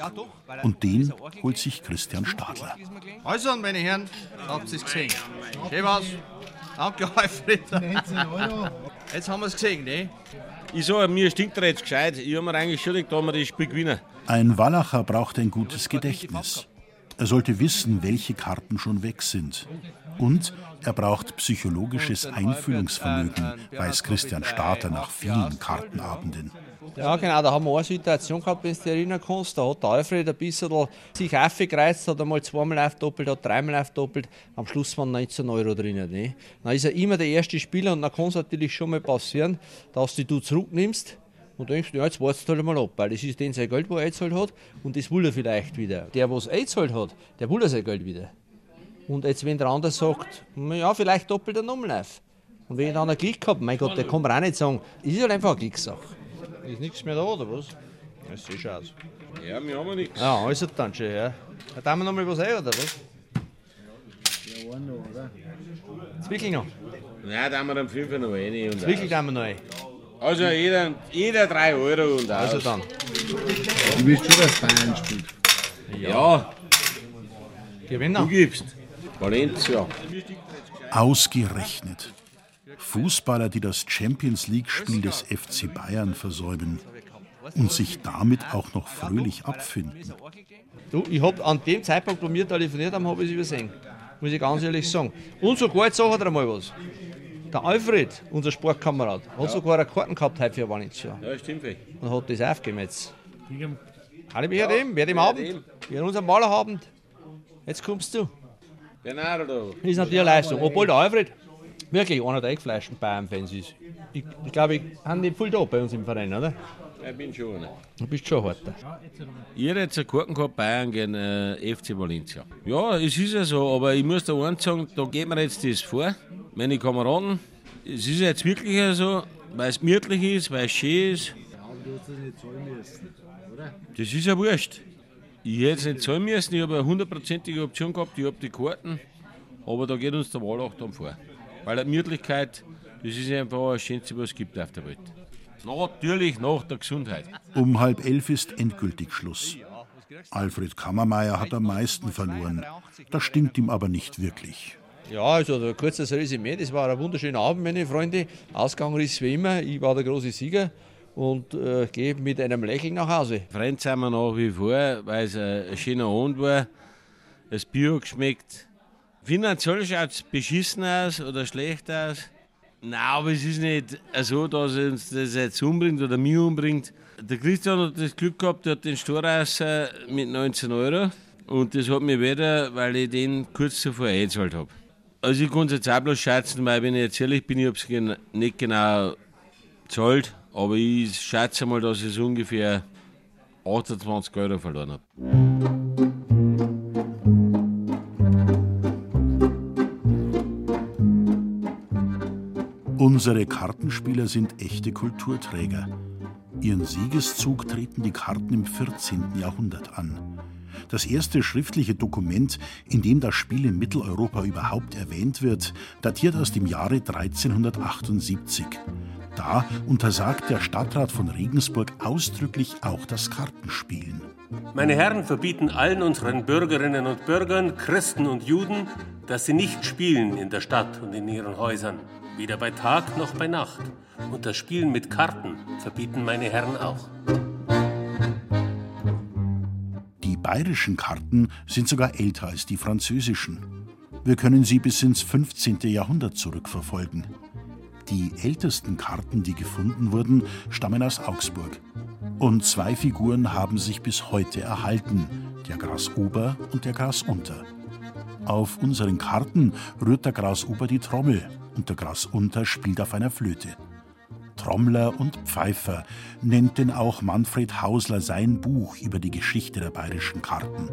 Und den holt sich Christian Stadler. Also, meine Herren, habt ihr es gesehen? Schön was. Danke, Alfred. Jetzt haben wir es gesehen, ne? Ich sage, mir stinkt er jetzt gescheit. Ich habe mir eigentlich schon gedacht, da wir das Spiel gewinnen. Ein Wallacher braucht ein gutes Gedächtnis. Er sollte wissen, welche Karten schon weg sind. Und er braucht psychologisches Einfühlungsvermögen, weiß Christian Starter nach vielen Kartenabenden. Ja, genau, da haben wir eine Situation gehabt, wenn du dich erinnern kannst. Da hat der Alfred ein bisschen sich aufgereizt, hat einmal zweimal aufdoppelt, hat dreimal aufdoppelt. Am Schluss waren 19 Euro drin. Ne? Dann ist er immer der erste Spieler und dann kann es natürlich schon mal passieren, dass du dich zurücknimmst und denkst, ja, jetzt wartest du halt mal ab, weil das ist den sein Geld, wo er eingezahlt hat und das will er vielleicht wieder. Der, was eingezahlt hat, der will er sein Geld wieder. Und jetzt, wenn der andere sagt, ja, vielleicht doppelt er nochmal auf. Und wenn ich dann einen Klick gehabt, mein Gott, der kann man auch nicht sagen, ist halt einfach eine Klicksache. Ist nichts mehr da, oder was? Das sieht schon aus. Ja, wir haben ja nichts. Ja, also dann schon, ja. Da tun wir nochmal was ein, oder was? Ja, einen noch, oder? Zwickel noch. Nein, da haben wir dann 5 noch rein. Und Zwickel aus. tun wir noch ein. Also jeder, jeder 3 Euro und Also aus. dann. Du willst schon, dass Bayern spielt. Ja. Gewinner. Du gibst. Valencia. Ausgerechnet. Fußballer, die das Champions League-Spiel des FC Bayern versäumen und sich damit auch noch fröhlich abfinden. Du, ich habe an dem Zeitpunkt, wo wir telefoniert haben, habe ich es übersehen. Muss ich ganz ehrlich sagen. Und sogar, jetzt sagt er mal was. Der Alfred, unser Sportkamerad, hat sogar eine Karten gehabt heute für Valencia. Ja, stimmt. Und hat das aufgegeben jetzt. Alle mich dem, wer dem Abend, wir unserem Malerabend. Jetzt kommst du. Bernardo. Das ist natürlich eine Leistung. Obwohl der Alfred wirklich einer der eingefleischten Bayern-Fans ist. Ich, ich glaube, ich habe nicht viel da bei uns im Verein, oder? Ich bin schon einer. Du bist schon hart. Ich hätte jetzt einen Karten gehabt, Bayern gegen äh, FC Valencia. Ja, es ist ja so, aber ich muss da eins sagen, da geht mir jetzt das vor. Meine Kameraden, es ist jetzt wirklich so, weil es gemütlich ist, weil es schön ist. Du hast das nicht zahlen müssen, oder? Das ist ja wurscht. Ich hätte es nicht zahlen müssen, ich habe eine hundertprozentige Option gehabt, ich habe die Karten, aber da geht uns der Wahlachtung vor. Weil die Gemütlichkeit, das ist einfach das Schönste, was es gibt auf der Welt. Natürlich nach der Gesundheit. Um halb elf ist endgültig Schluss. Alfred Kammermeier hat am meisten verloren. Das stimmt ihm aber nicht wirklich. Ja, also ein kurzes Resümee. Das war ein wunderschöner Abend, meine Freunde. Ausgang ist wie immer. Ich war der große Sieger und äh, gehe mit einem Lächeln nach Hause. Freund sind wir nach wie vor, weil es ein, schöner Abend war. Das Bier hat geschmeckt. Finanziell schaut es beschissen aus oder schlecht aus. Nein, aber es ist nicht so, dass uns das jetzt umbringt oder mich umbringt. Der Christian hat das Glück gehabt, der hat den Storauser mit 19 Euro. Und das hat mich weder, weil ich den kurz zuvor eingezahlt habe. Also ich kann es jetzt auch bloß schätzen, weil wenn ich jetzt ehrlich bin, ich habe es gen nicht genau gezahlt. Aber ich schätze mal, dass ich so ungefähr 28 Euro verloren habe. Unsere Kartenspieler sind echte Kulturträger. Ihren Siegeszug treten die Karten im 14. Jahrhundert an. Das erste schriftliche Dokument, in dem das Spiel in Mitteleuropa überhaupt erwähnt wird, datiert aus dem Jahre 1378. Da untersagt der Stadtrat von Regensburg ausdrücklich auch das Kartenspielen. Meine Herren verbieten allen unseren Bürgerinnen und Bürgern, Christen und Juden, dass sie nicht spielen in der Stadt und in ihren Häusern, weder bei Tag noch bei Nacht. Und das Spielen mit Karten verbieten meine Herren auch. Die bayerischen Karten sind sogar älter als die französischen. Wir können sie bis ins 15. Jahrhundert zurückverfolgen. Die ältesten Karten, die gefunden wurden, stammen aus Augsburg. Und zwei Figuren haben sich bis heute erhalten, der Grasober und der Grasunter. Auf unseren Karten rührt der Grasober die Trommel und der Grasunter spielt auf einer Flöte. Trommler und Pfeifer nennt denn auch Manfred Hausler sein Buch über die Geschichte der bayerischen Karten.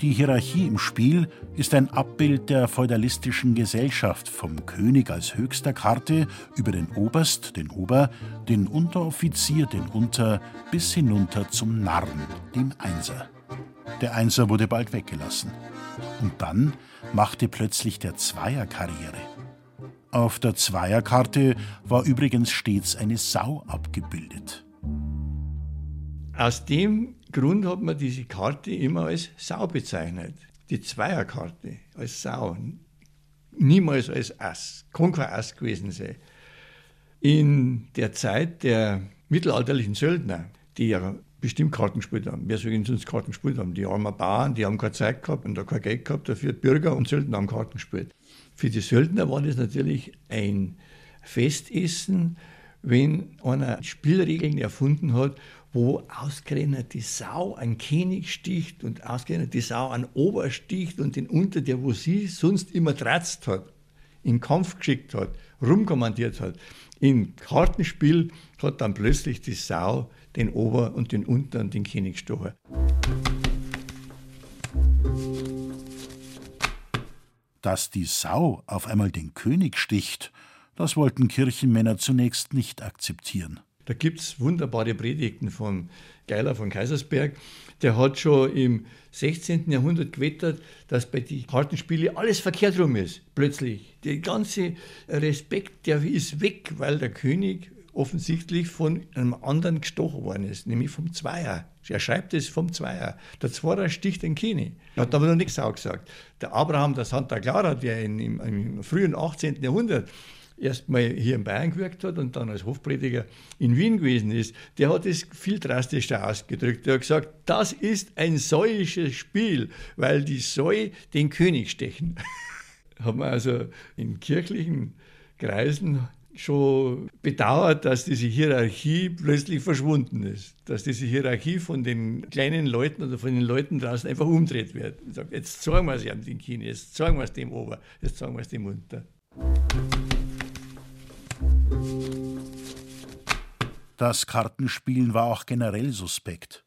Die Hierarchie im Spiel ist ein Abbild der feudalistischen Gesellschaft vom König als höchster Karte über den Oberst, den Ober, den Unteroffizier, den Unter bis hinunter zum Narren, dem Einser. Der Einser wurde bald weggelassen. Und dann machte plötzlich der Zweier Karriere. Auf der Zweierkarte war übrigens stets eine Sau abgebildet. Aus dem Grund hat man diese Karte immer als Sau bezeichnet. Die Zweierkarte als Sau. Niemals als Ass. Kann kein Ass gewesen sein. In der Zeit der mittelalterlichen Söldner, die ja bestimmt Karten gespielt haben. Wer soll sonst Karten gespielt haben? Die armen Bauern, die haben keine Zeit gehabt und da kein Geld gehabt dafür. Bürger und Söldner haben Karten gespielt. Für die Söldner war das natürlich ein Festessen, wenn einer Spielregeln erfunden hat, wo ausgerechnet die Sau einen König sticht und ausgerechnet die Sau einen Ober sticht und den Unter, der wo sie sonst immer tratzt hat, in Kampf geschickt hat, rumkommandiert hat. Im Kartenspiel hat dann plötzlich die Sau den Ober und den Unter und den König gestochen. Dass die Sau auf einmal den König sticht, das wollten Kirchenmänner zunächst nicht akzeptieren. Da gibt es wunderbare Predigten von Geiler von Kaisersberg. Der hat schon im 16. Jahrhundert gewettert, dass bei den Kartenspielen alles verkehrt rum ist. Plötzlich. Der ganze Respekt, der ist weg, weil der König offensichtlich von einem anderen gestochen worden ist, nämlich vom Zweier. Er schreibt es vom Zweier. Der Zweier sticht den Kini. Hat aber noch nichts auch gesagt. Der Abraham der Santa Clara, der in, im, im frühen 18. Jahrhundert erstmal hier in Bayern gewirkt hat und dann als Hofprediger in Wien gewesen ist, der hat es viel drastischer ausgedrückt. Er hat gesagt, das ist ein säuisches Spiel, weil die Säu den König stechen. Haben wir also in kirchlichen Kreisen schon bedauert, dass diese Hierarchie plötzlich verschwunden ist. Dass diese Hierarchie von den kleinen Leuten oder von den Leuten draußen einfach umdreht wird. sagt, jetzt zeigen wir es ihm den Kini, jetzt zeigen wir es dem Ober, jetzt zeigen wir es dem Unter. Das Kartenspielen war auch generell suspekt.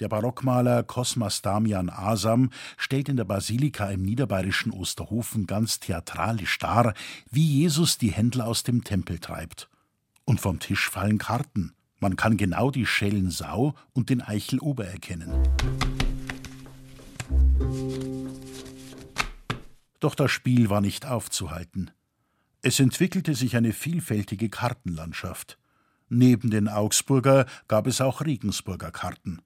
Der Barockmaler Cosmas Damian Asam stellt in der Basilika im niederbayerischen Osterhofen ganz theatralisch dar, wie Jesus die Händler aus dem Tempel treibt. Und vom Tisch fallen Karten. Man kann genau die Schellen Sau und den Eichel Ober erkennen. Doch das Spiel war nicht aufzuhalten. Es entwickelte sich eine vielfältige Kartenlandschaft. Neben den Augsburger gab es auch Regensburger Karten.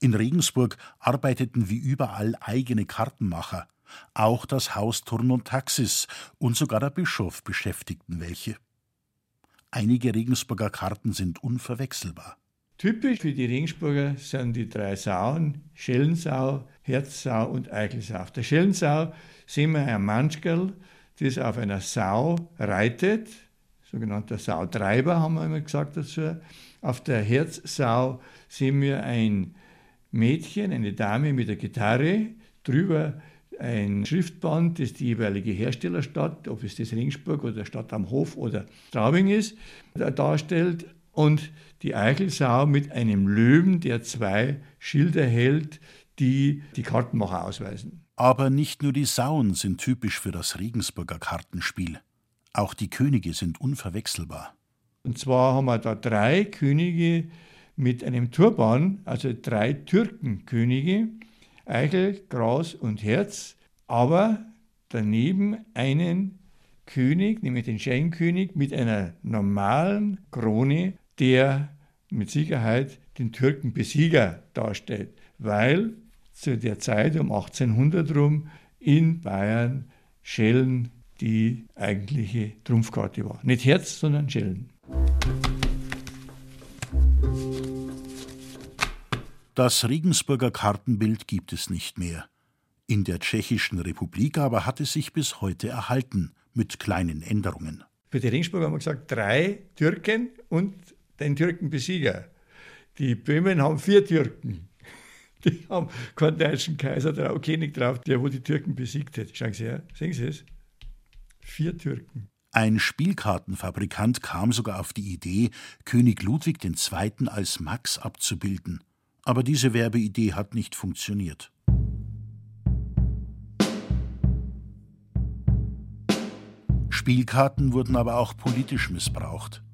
In Regensburg arbeiteten wie überall eigene Kartenmacher. Auch das Haus Turn und Taxis und sogar der Bischof beschäftigten welche. Einige Regensburger Karten sind unverwechselbar. Typisch für die Regensburger sind die drei Sauen, Schellensau, Herzsau und Eichelsau. Auf der Schellensau sehen wir ein Manschkerl, das auf einer Sau reitet, sogenannter Sautreiber haben wir immer gesagt dazu. Auf der Herzsau sehen wir ein Mädchen, eine Dame mit der Gitarre, drüber ein Schriftband, das die jeweilige Herstellerstadt, ob es das Ringsburg oder Stadt am Hof oder Straubing ist, darstellt. Und die Eichelsau mit einem Löwen, der zwei Schilder hält, die die Kartenmacher ausweisen. Aber nicht nur die Sauen sind typisch für das Regensburger Kartenspiel. Auch die Könige sind unverwechselbar. Und zwar haben wir da drei Könige mit einem Turban, also drei Türkenkönige, Eichel, Gras und Herz, aber daneben einen König, nämlich den Scheinkönig, mit einer normalen Krone, der mit Sicherheit den Türkenbesieger darstellt, weil zu der Zeit um 1800 rum in Bayern Schellen die eigentliche Trumpfkarte war. Nicht Herz, sondern Schellen. Das Regensburger Kartenbild gibt es nicht mehr. In der Tschechischen Republik aber hat es sich bis heute erhalten, mit kleinen Änderungen. Für die Regensburger haben wir gesagt, drei Türken und den Türkenbesieger. Die Böhmen haben vier Türken. Die haben keinen deutschen Kaiser drauf, König drauf, der wo die Türken besiegt hat. Schauen Sie her, sehen Sie es? Vier Türken. Ein Spielkartenfabrikant kam sogar auf die Idee, König Ludwig II. als Max abzubilden. Aber diese Werbeidee hat nicht funktioniert. Spielkarten wurden aber auch politisch missbraucht.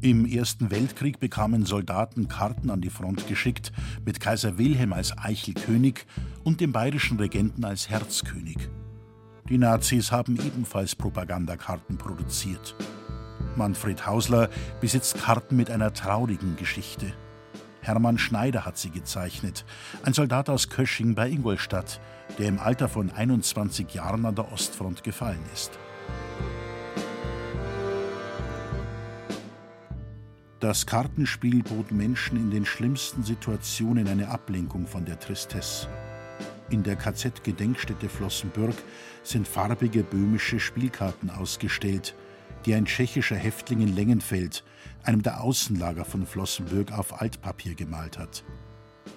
Im Ersten Weltkrieg bekamen Soldaten Karten an die Front geschickt, mit Kaiser Wilhelm als Eichelkönig und dem bayerischen Regenten als Herzkönig. Die Nazis haben ebenfalls Propagandakarten produziert. Manfred Hausler besitzt Karten mit einer traurigen Geschichte. Hermann Schneider hat sie gezeichnet, ein Soldat aus Kösching bei Ingolstadt, der im Alter von 21 Jahren an der Ostfront gefallen ist. Das Kartenspiel bot Menschen in den schlimmsten Situationen eine Ablenkung von der Tristesse. In der KZ-Gedenkstätte Flossenbürg sind farbige böhmische Spielkarten ausgestellt, die ein tschechischer Häftling in Lengenfeld einem der Außenlager von Flossenbürg, auf Altpapier gemalt hat.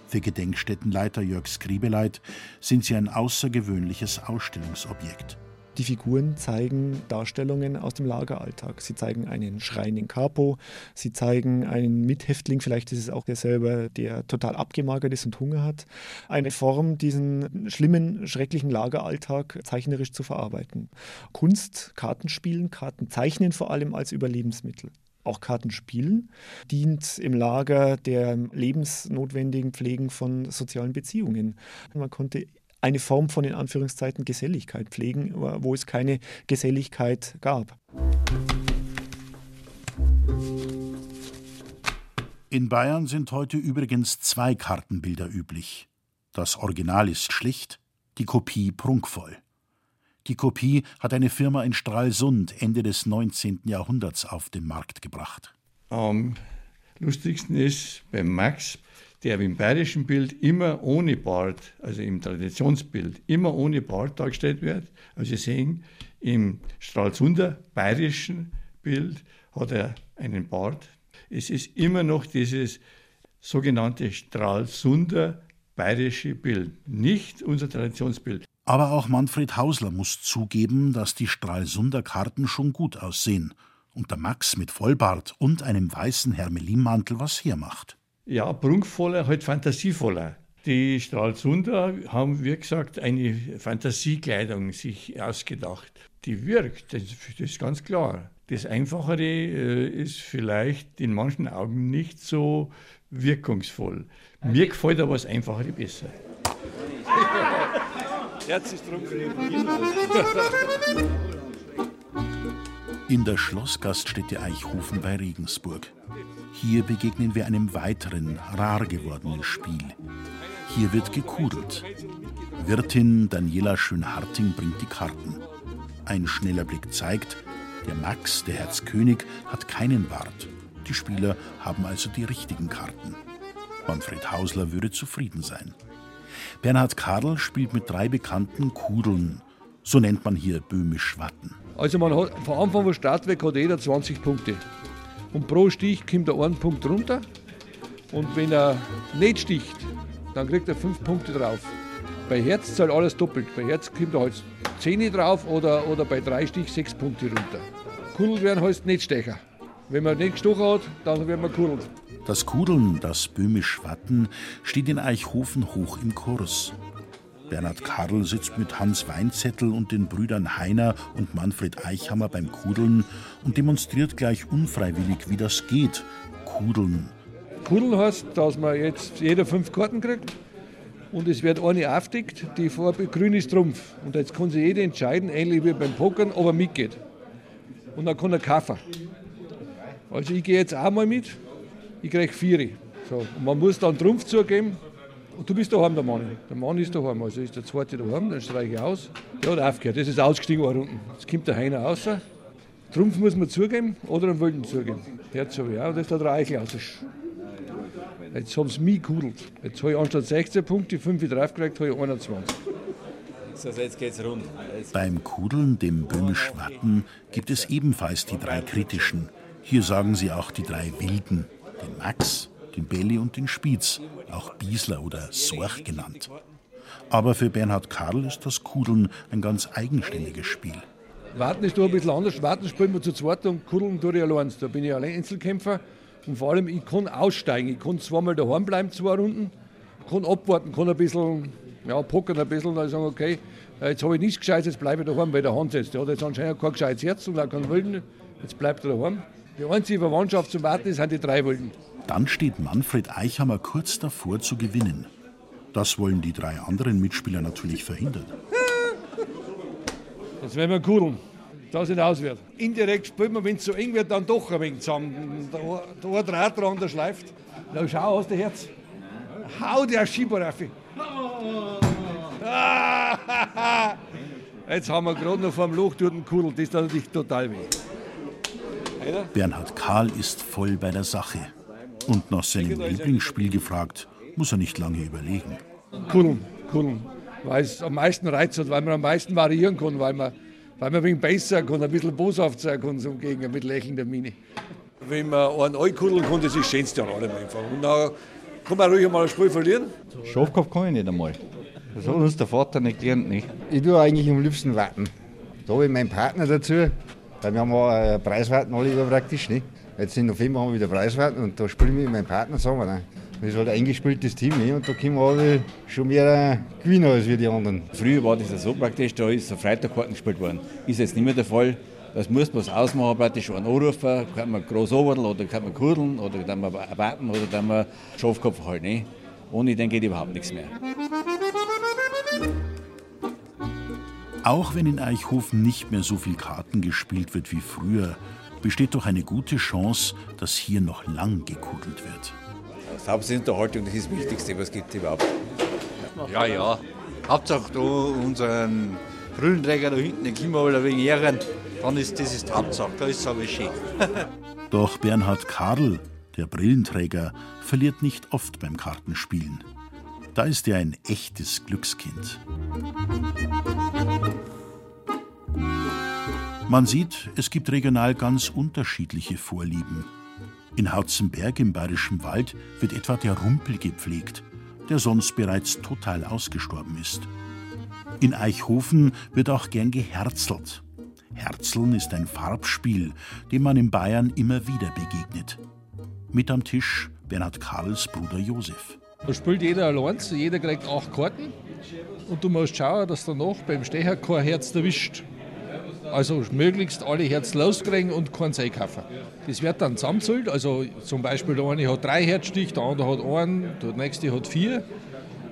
Für Gedenkstättenleiter Jörg Skribeleit sind sie ein außergewöhnliches Ausstellungsobjekt. Die Figuren zeigen Darstellungen aus dem Lageralltag. Sie zeigen einen schreienden Capo, sie zeigen einen Mithäftling, vielleicht ist es auch der selber, der total abgemagert ist und Hunger hat. Eine Form, diesen schlimmen, schrecklichen Lageralltag zeichnerisch zu verarbeiten. Kunst, Kartenspielen, Kartenzeichnen vor allem als Überlebensmittel auch Kartenspielen, dient im Lager der lebensnotwendigen Pflegen von sozialen Beziehungen. Man konnte eine Form von in Anführungszeiten Geselligkeit pflegen, wo es keine Geselligkeit gab. In Bayern sind heute übrigens zwei Kartenbilder üblich. Das Original ist schlicht, die Kopie prunkvoll. Die Kopie hat eine Firma in Stralsund Ende des 19. Jahrhunderts auf den Markt gebracht. Am lustigsten ist beim Max, der im bayerischen Bild immer ohne Bart, also im Traditionsbild, immer ohne Bart dargestellt wird. Also Sie sehen, im Stralsunder bayerischen Bild hat er einen Bart, es ist immer noch dieses sogenannte Stralsunder bayerische Bild, nicht unser Traditionsbild. Aber auch Manfred Hausler muss zugeben, dass die Stralsunder Karten schon gut aussehen und der Max mit Vollbart und einem weißen Hermelinmantel was hermacht. Ja, prunkvoller, halt fantasievoller. Die Stralsunder haben, wie gesagt, eine Fantasiekleidung sich ausgedacht. Die wirkt, das, das ist ganz klar. Das Einfachere äh, ist vielleicht in manchen Augen nicht so wirkungsvoll. Mir gefällt aber das Einfachere besser. Herz ist drum In der Schlossgaststätte Eichhofen bei Regensburg. Hier begegnen wir einem weiteren, rar gewordenen Spiel. Hier wird gekudelt. Wirtin Daniela Schönharting bringt die Karten. Ein schneller Blick zeigt, der Max, der Herzkönig, hat keinen Bart. Die Spieler haben also die richtigen Karten. Manfred Hausler würde zufrieden sein. Bernhard Kadel spielt mit drei bekannten Kudeln. So nennt man hier böhmisch Watten. Also man hat von Anfang an Start weg hat jeder 20 Punkte. Und pro Stich kommt er einen Punkt runter. Und wenn er nicht sticht, dann kriegt er fünf Punkte drauf. Bei Herz zahlt alles doppelt. Bei Herz kommt er halt 10 drauf oder, oder bei drei Stich sechs Punkte runter. Kudelt werden heißt nicht Stecher. Wenn man nicht gestochen hat, dann wird man kudelt. Das Kudeln, das böhmisch Watten, steht in Eichhofen hoch im Kurs. Bernhard Karl sitzt mit Hans Weinzettel und den Brüdern Heiner und Manfred Eichhammer beim Kudeln und demonstriert gleich unfreiwillig, wie das geht. Kudeln. Kudeln heißt, dass man jetzt jeder fünf Karten kriegt und es wird eine aufdeckt, die Farbe grün ist Trumpf. Und jetzt kann sich jeder entscheiden, ähnlich wie beim Pokern, ob er mitgeht. Und dann kann er kaufen. Also ich gehe jetzt auch mal mit, ich kriege vier. So. Und man muss dann Trumpf zugeben. Und du bist daheim, der Mann. Der Mann ist daheim, also ist der zweite daheim, dann streiche ich aus. Der hat aufgehört, das ist ausgestiegen eine Runde. Jetzt kommt der Heiner raus. Trumpf muss man zugeben oder einen Wilden zugeben. Herz habe ich auch, das ist der Reichel aus. Jetzt haben sie mich gekudelt. Jetzt habe ich anstatt 16 Punkte 5 draufgekriegt, habe ich 21. So, jetzt geht's rund. Beim Kudeln, dem böhmisch Watten, gibt es ebenfalls die drei kritischen. Hier sagen sie auch die drei Wilden. Den Max, den Belli und den Spitz, auch Biesler oder Sorch genannt. Aber für Bernhard Karl ist das Kudeln ein ganz eigenständiges Spiel. Warten ist da ein bisschen anders. Warten spielen wir zu zweit und Kuddeln tue ich allein. Da bin ich allein Einzelkämpfer. Und vor allem, ich kann aussteigen. Ich kann zweimal daheim bleiben, zwei Runden, kann abwarten, kann ein bisschen, ja, pokern ein bisschen und dann sagen, okay, jetzt habe ich nichts Gescheites, jetzt bleibe ich daheim, weil der Hans jetzt, der hat jetzt anscheinend kein gescheites Herz und auch keinen Wilden, jetzt bleibt er daheim. Die einzige Verwandtschaft zum Warten sind die drei Wilden. Dann steht Manfred Eichhammer kurz davor zu gewinnen. Das wollen die drei anderen Mitspieler natürlich verhindern. Jetzt werden wir kudeln, dass es auswert. Indirekt spielt man, wenn es so eng wird, dann doch ein wenig zusammen. Der, der eine Draht dran, der schleift. Na schau, hast du Herz? Hau der Schieber rauf. Jetzt haben wir gerade noch vor dem Loch durch den Kudel, das tut natürlich total weh. Bernhard Karl ist voll bei der Sache. Und nach seinem Lieblingsspiel gefragt, muss er nicht lange überlegen. Kudeln, kudeln. Weil es am meisten Reiz hat, weil man am meisten variieren kann, weil man, weil man ein wenig besser kann, ein bisschen boshaft sein kann zum Gegner mit lächelnder Miene. Wenn man einen einkuddeln kann, das ist das Schönste an allem einfach. Und dann kann man ruhig mal ein Spiel verlieren. Schafkopf kann ich nicht einmal. Das hat uns der Vater nicht gelernt. Nicht? Ich tue eigentlich am liebsten warten. Da habe ich meinen Partner dazu, weil wir haben auch äh, Preiswarten alle über praktisch. Nicht? Jetzt im November haben wir wieder Preiswarten und da spielen wir mit meinem Partner zusammen. Ne? Das ist halt ein eingespieltes Team nicht? und da können wir alle schon mehr gewinnen als wir die anderen. Früher war das ja so praktisch, da ist so Freitagkarten gespielt worden. Ist jetzt nicht mehr der Fall. Das muss man ausmachen, praktisch einen anrufen, kann man groß oberdeln oder kann man kudeln oder kann man warten oder kann man Schafkopf halten. Nicht? Ohne den geht überhaupt nichts mehr. Auch wenn in Eichhofen nicht mehr so viel Karten gespielt wird wie früher, besteht doch eine gute Chance, dass hier noch lang gekugelt wird. Das Hauptsache das ist das Wichtigste, was es gibt überhaupt. Ja, ja. Hauptsache da unseren Brillenträger da hinten, den können wir ein wenig ehren. Dann ist das ist die Hauptsache, da ist es aber schön. Doch Bernhard Karl, der Brillenträger, verliert nicht oft beim Kartenspielen. Da ist er ein echtes Glückskind. Man sieht, es gibt regional ganz unterschiedliche Vorlieben. In Hautzenberg im Bayerischen Wald wird etwa der Rumpel gepflegt, der sonst bereits total ausgestorben ist. In Eichhofen wird auch gern geherzelt. Herzeln ist ein Farbspiel, dem man in Bayern immer wieder begegnet. Mit am Tisch Bernhard Karls Bruder Josef. Da spielt jeder allein, jeder kriegt acht Karten und du musst schauen, dass danach beim Stecher kein Herz erwischt. Also möglichst alle Herz loskriegen und keins einkaufen. Das wird dann zusammenzählt, also zum Beispiel der eine hat drei Herzstich, der andere hat einen, der nächste hat vier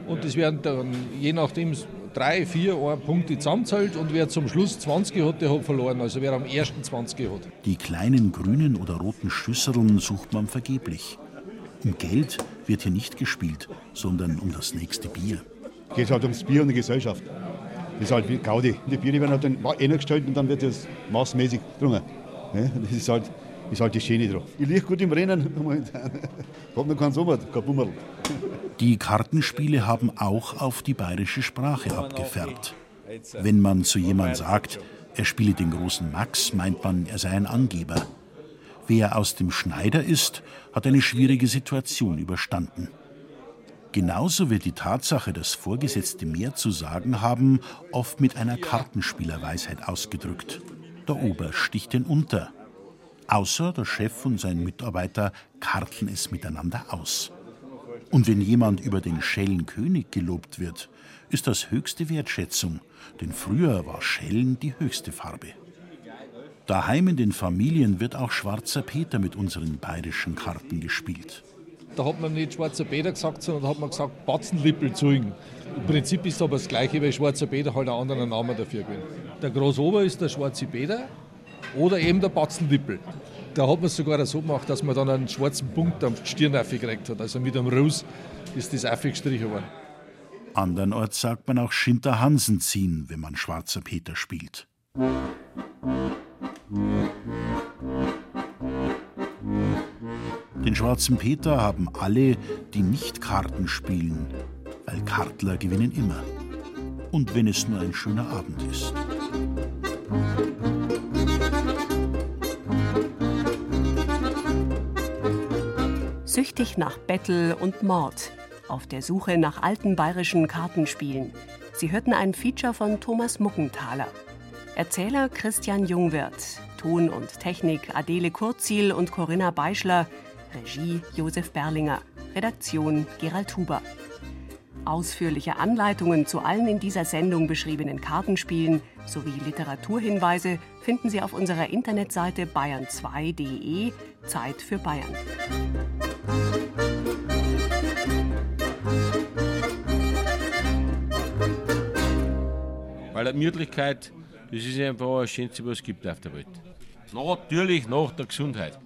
und das werden dann je nachdem drei, vier Punkte zusammenzählt und wer zum Schluss 20 hat, der hat verloren. Also wer am ersten 20 hat. Die kleinen grünen oder roten Schüsseln sucht man vergeblich. Um Geld wird hier nicht gespielt, sondern um das nächste Bier. Es geht halt ums Bier und die Gesellschaft. Das ist halt wie Gaudi. Die Biere werden halt dann gestellt und dann wird das maßmäßig getrunken. Das ist halt, ist halt das Schöne drauf. Ich liege gut im Rennen. Kommt noch kein Sommer, kein Bummerl. Die Kartenspiele haben auch auf die bayerische Sprache abgefärbt. Wenn man zu jemandem sagt, er spiele den großen Max, meint man, er sei ein Angeber. Wer aus dem Schneider ist, hat eine schwierige Situation überstanden. Genauso wird die Tatsache, dass Vorgesetzte mehr zu sagen haben, oft mit einer Kartenspielerweisheit ausgedrückt. Der Ober sticht den unter. Außer der Chef und sein Mitarbeiter karteln es miteinander aus. Und wenn jemand über den Schellenkönig gelobt wird, ist das höchste Wertschätzung, denn früher war Schellen die höchste Farbe. Daheim in den Familien wird auch Schwarzer Peter mit unseren bayerischen Karten gespielt. Da hat man nicht Schwarzer Peter gesagt, sondern da hat man gesagt Batzenlippel zeugen. Im Prinzip ist aber das Gleiche, weil Schwarzer Peter halt einen anderen Namen dafür gewinnt. Der Großober ist der Schwarze Peter oder eben der Batzenlippel. Da hat man es sogar so gemacht, dass man dann einen schwarzen Punkt die Stirn gekriegt hat. Also mit einem Ruß ist das aufgestrichen worden. Andernorts sagt man auch Schinter Hansen ziehen, wenn man Schwarzer Peter spielt. Den schwarzen Peter haben alle, die nicht Karten spielen, weil Kartler gewinnen immer. Und wenn es nur ein schöner Abend ist. Süchtig nach Bettel und Mord. Auf der Suche nach alten bayerischen Kartenspielen. Sie hörten ein Feature von Thomas Muckenthaler. Erzähler Christian Jungwirth. Ton und Technik Adele Kurzil und Corinna Beischler. Regie Josef Berlinger, Redaktion Gerald Huber. Ausführliche Anleitungen zu allen in dieser Sendung beschriebenen Kartenspielen sowie Literaturhinweise finden Sie auf unserer Internetseite bayern2.de Zeit für Bayern. Weil die Gemütlichkeit, das ist einfach das Schönste, was es gibt auf der Welt. Natürlich nach der Gesundheit.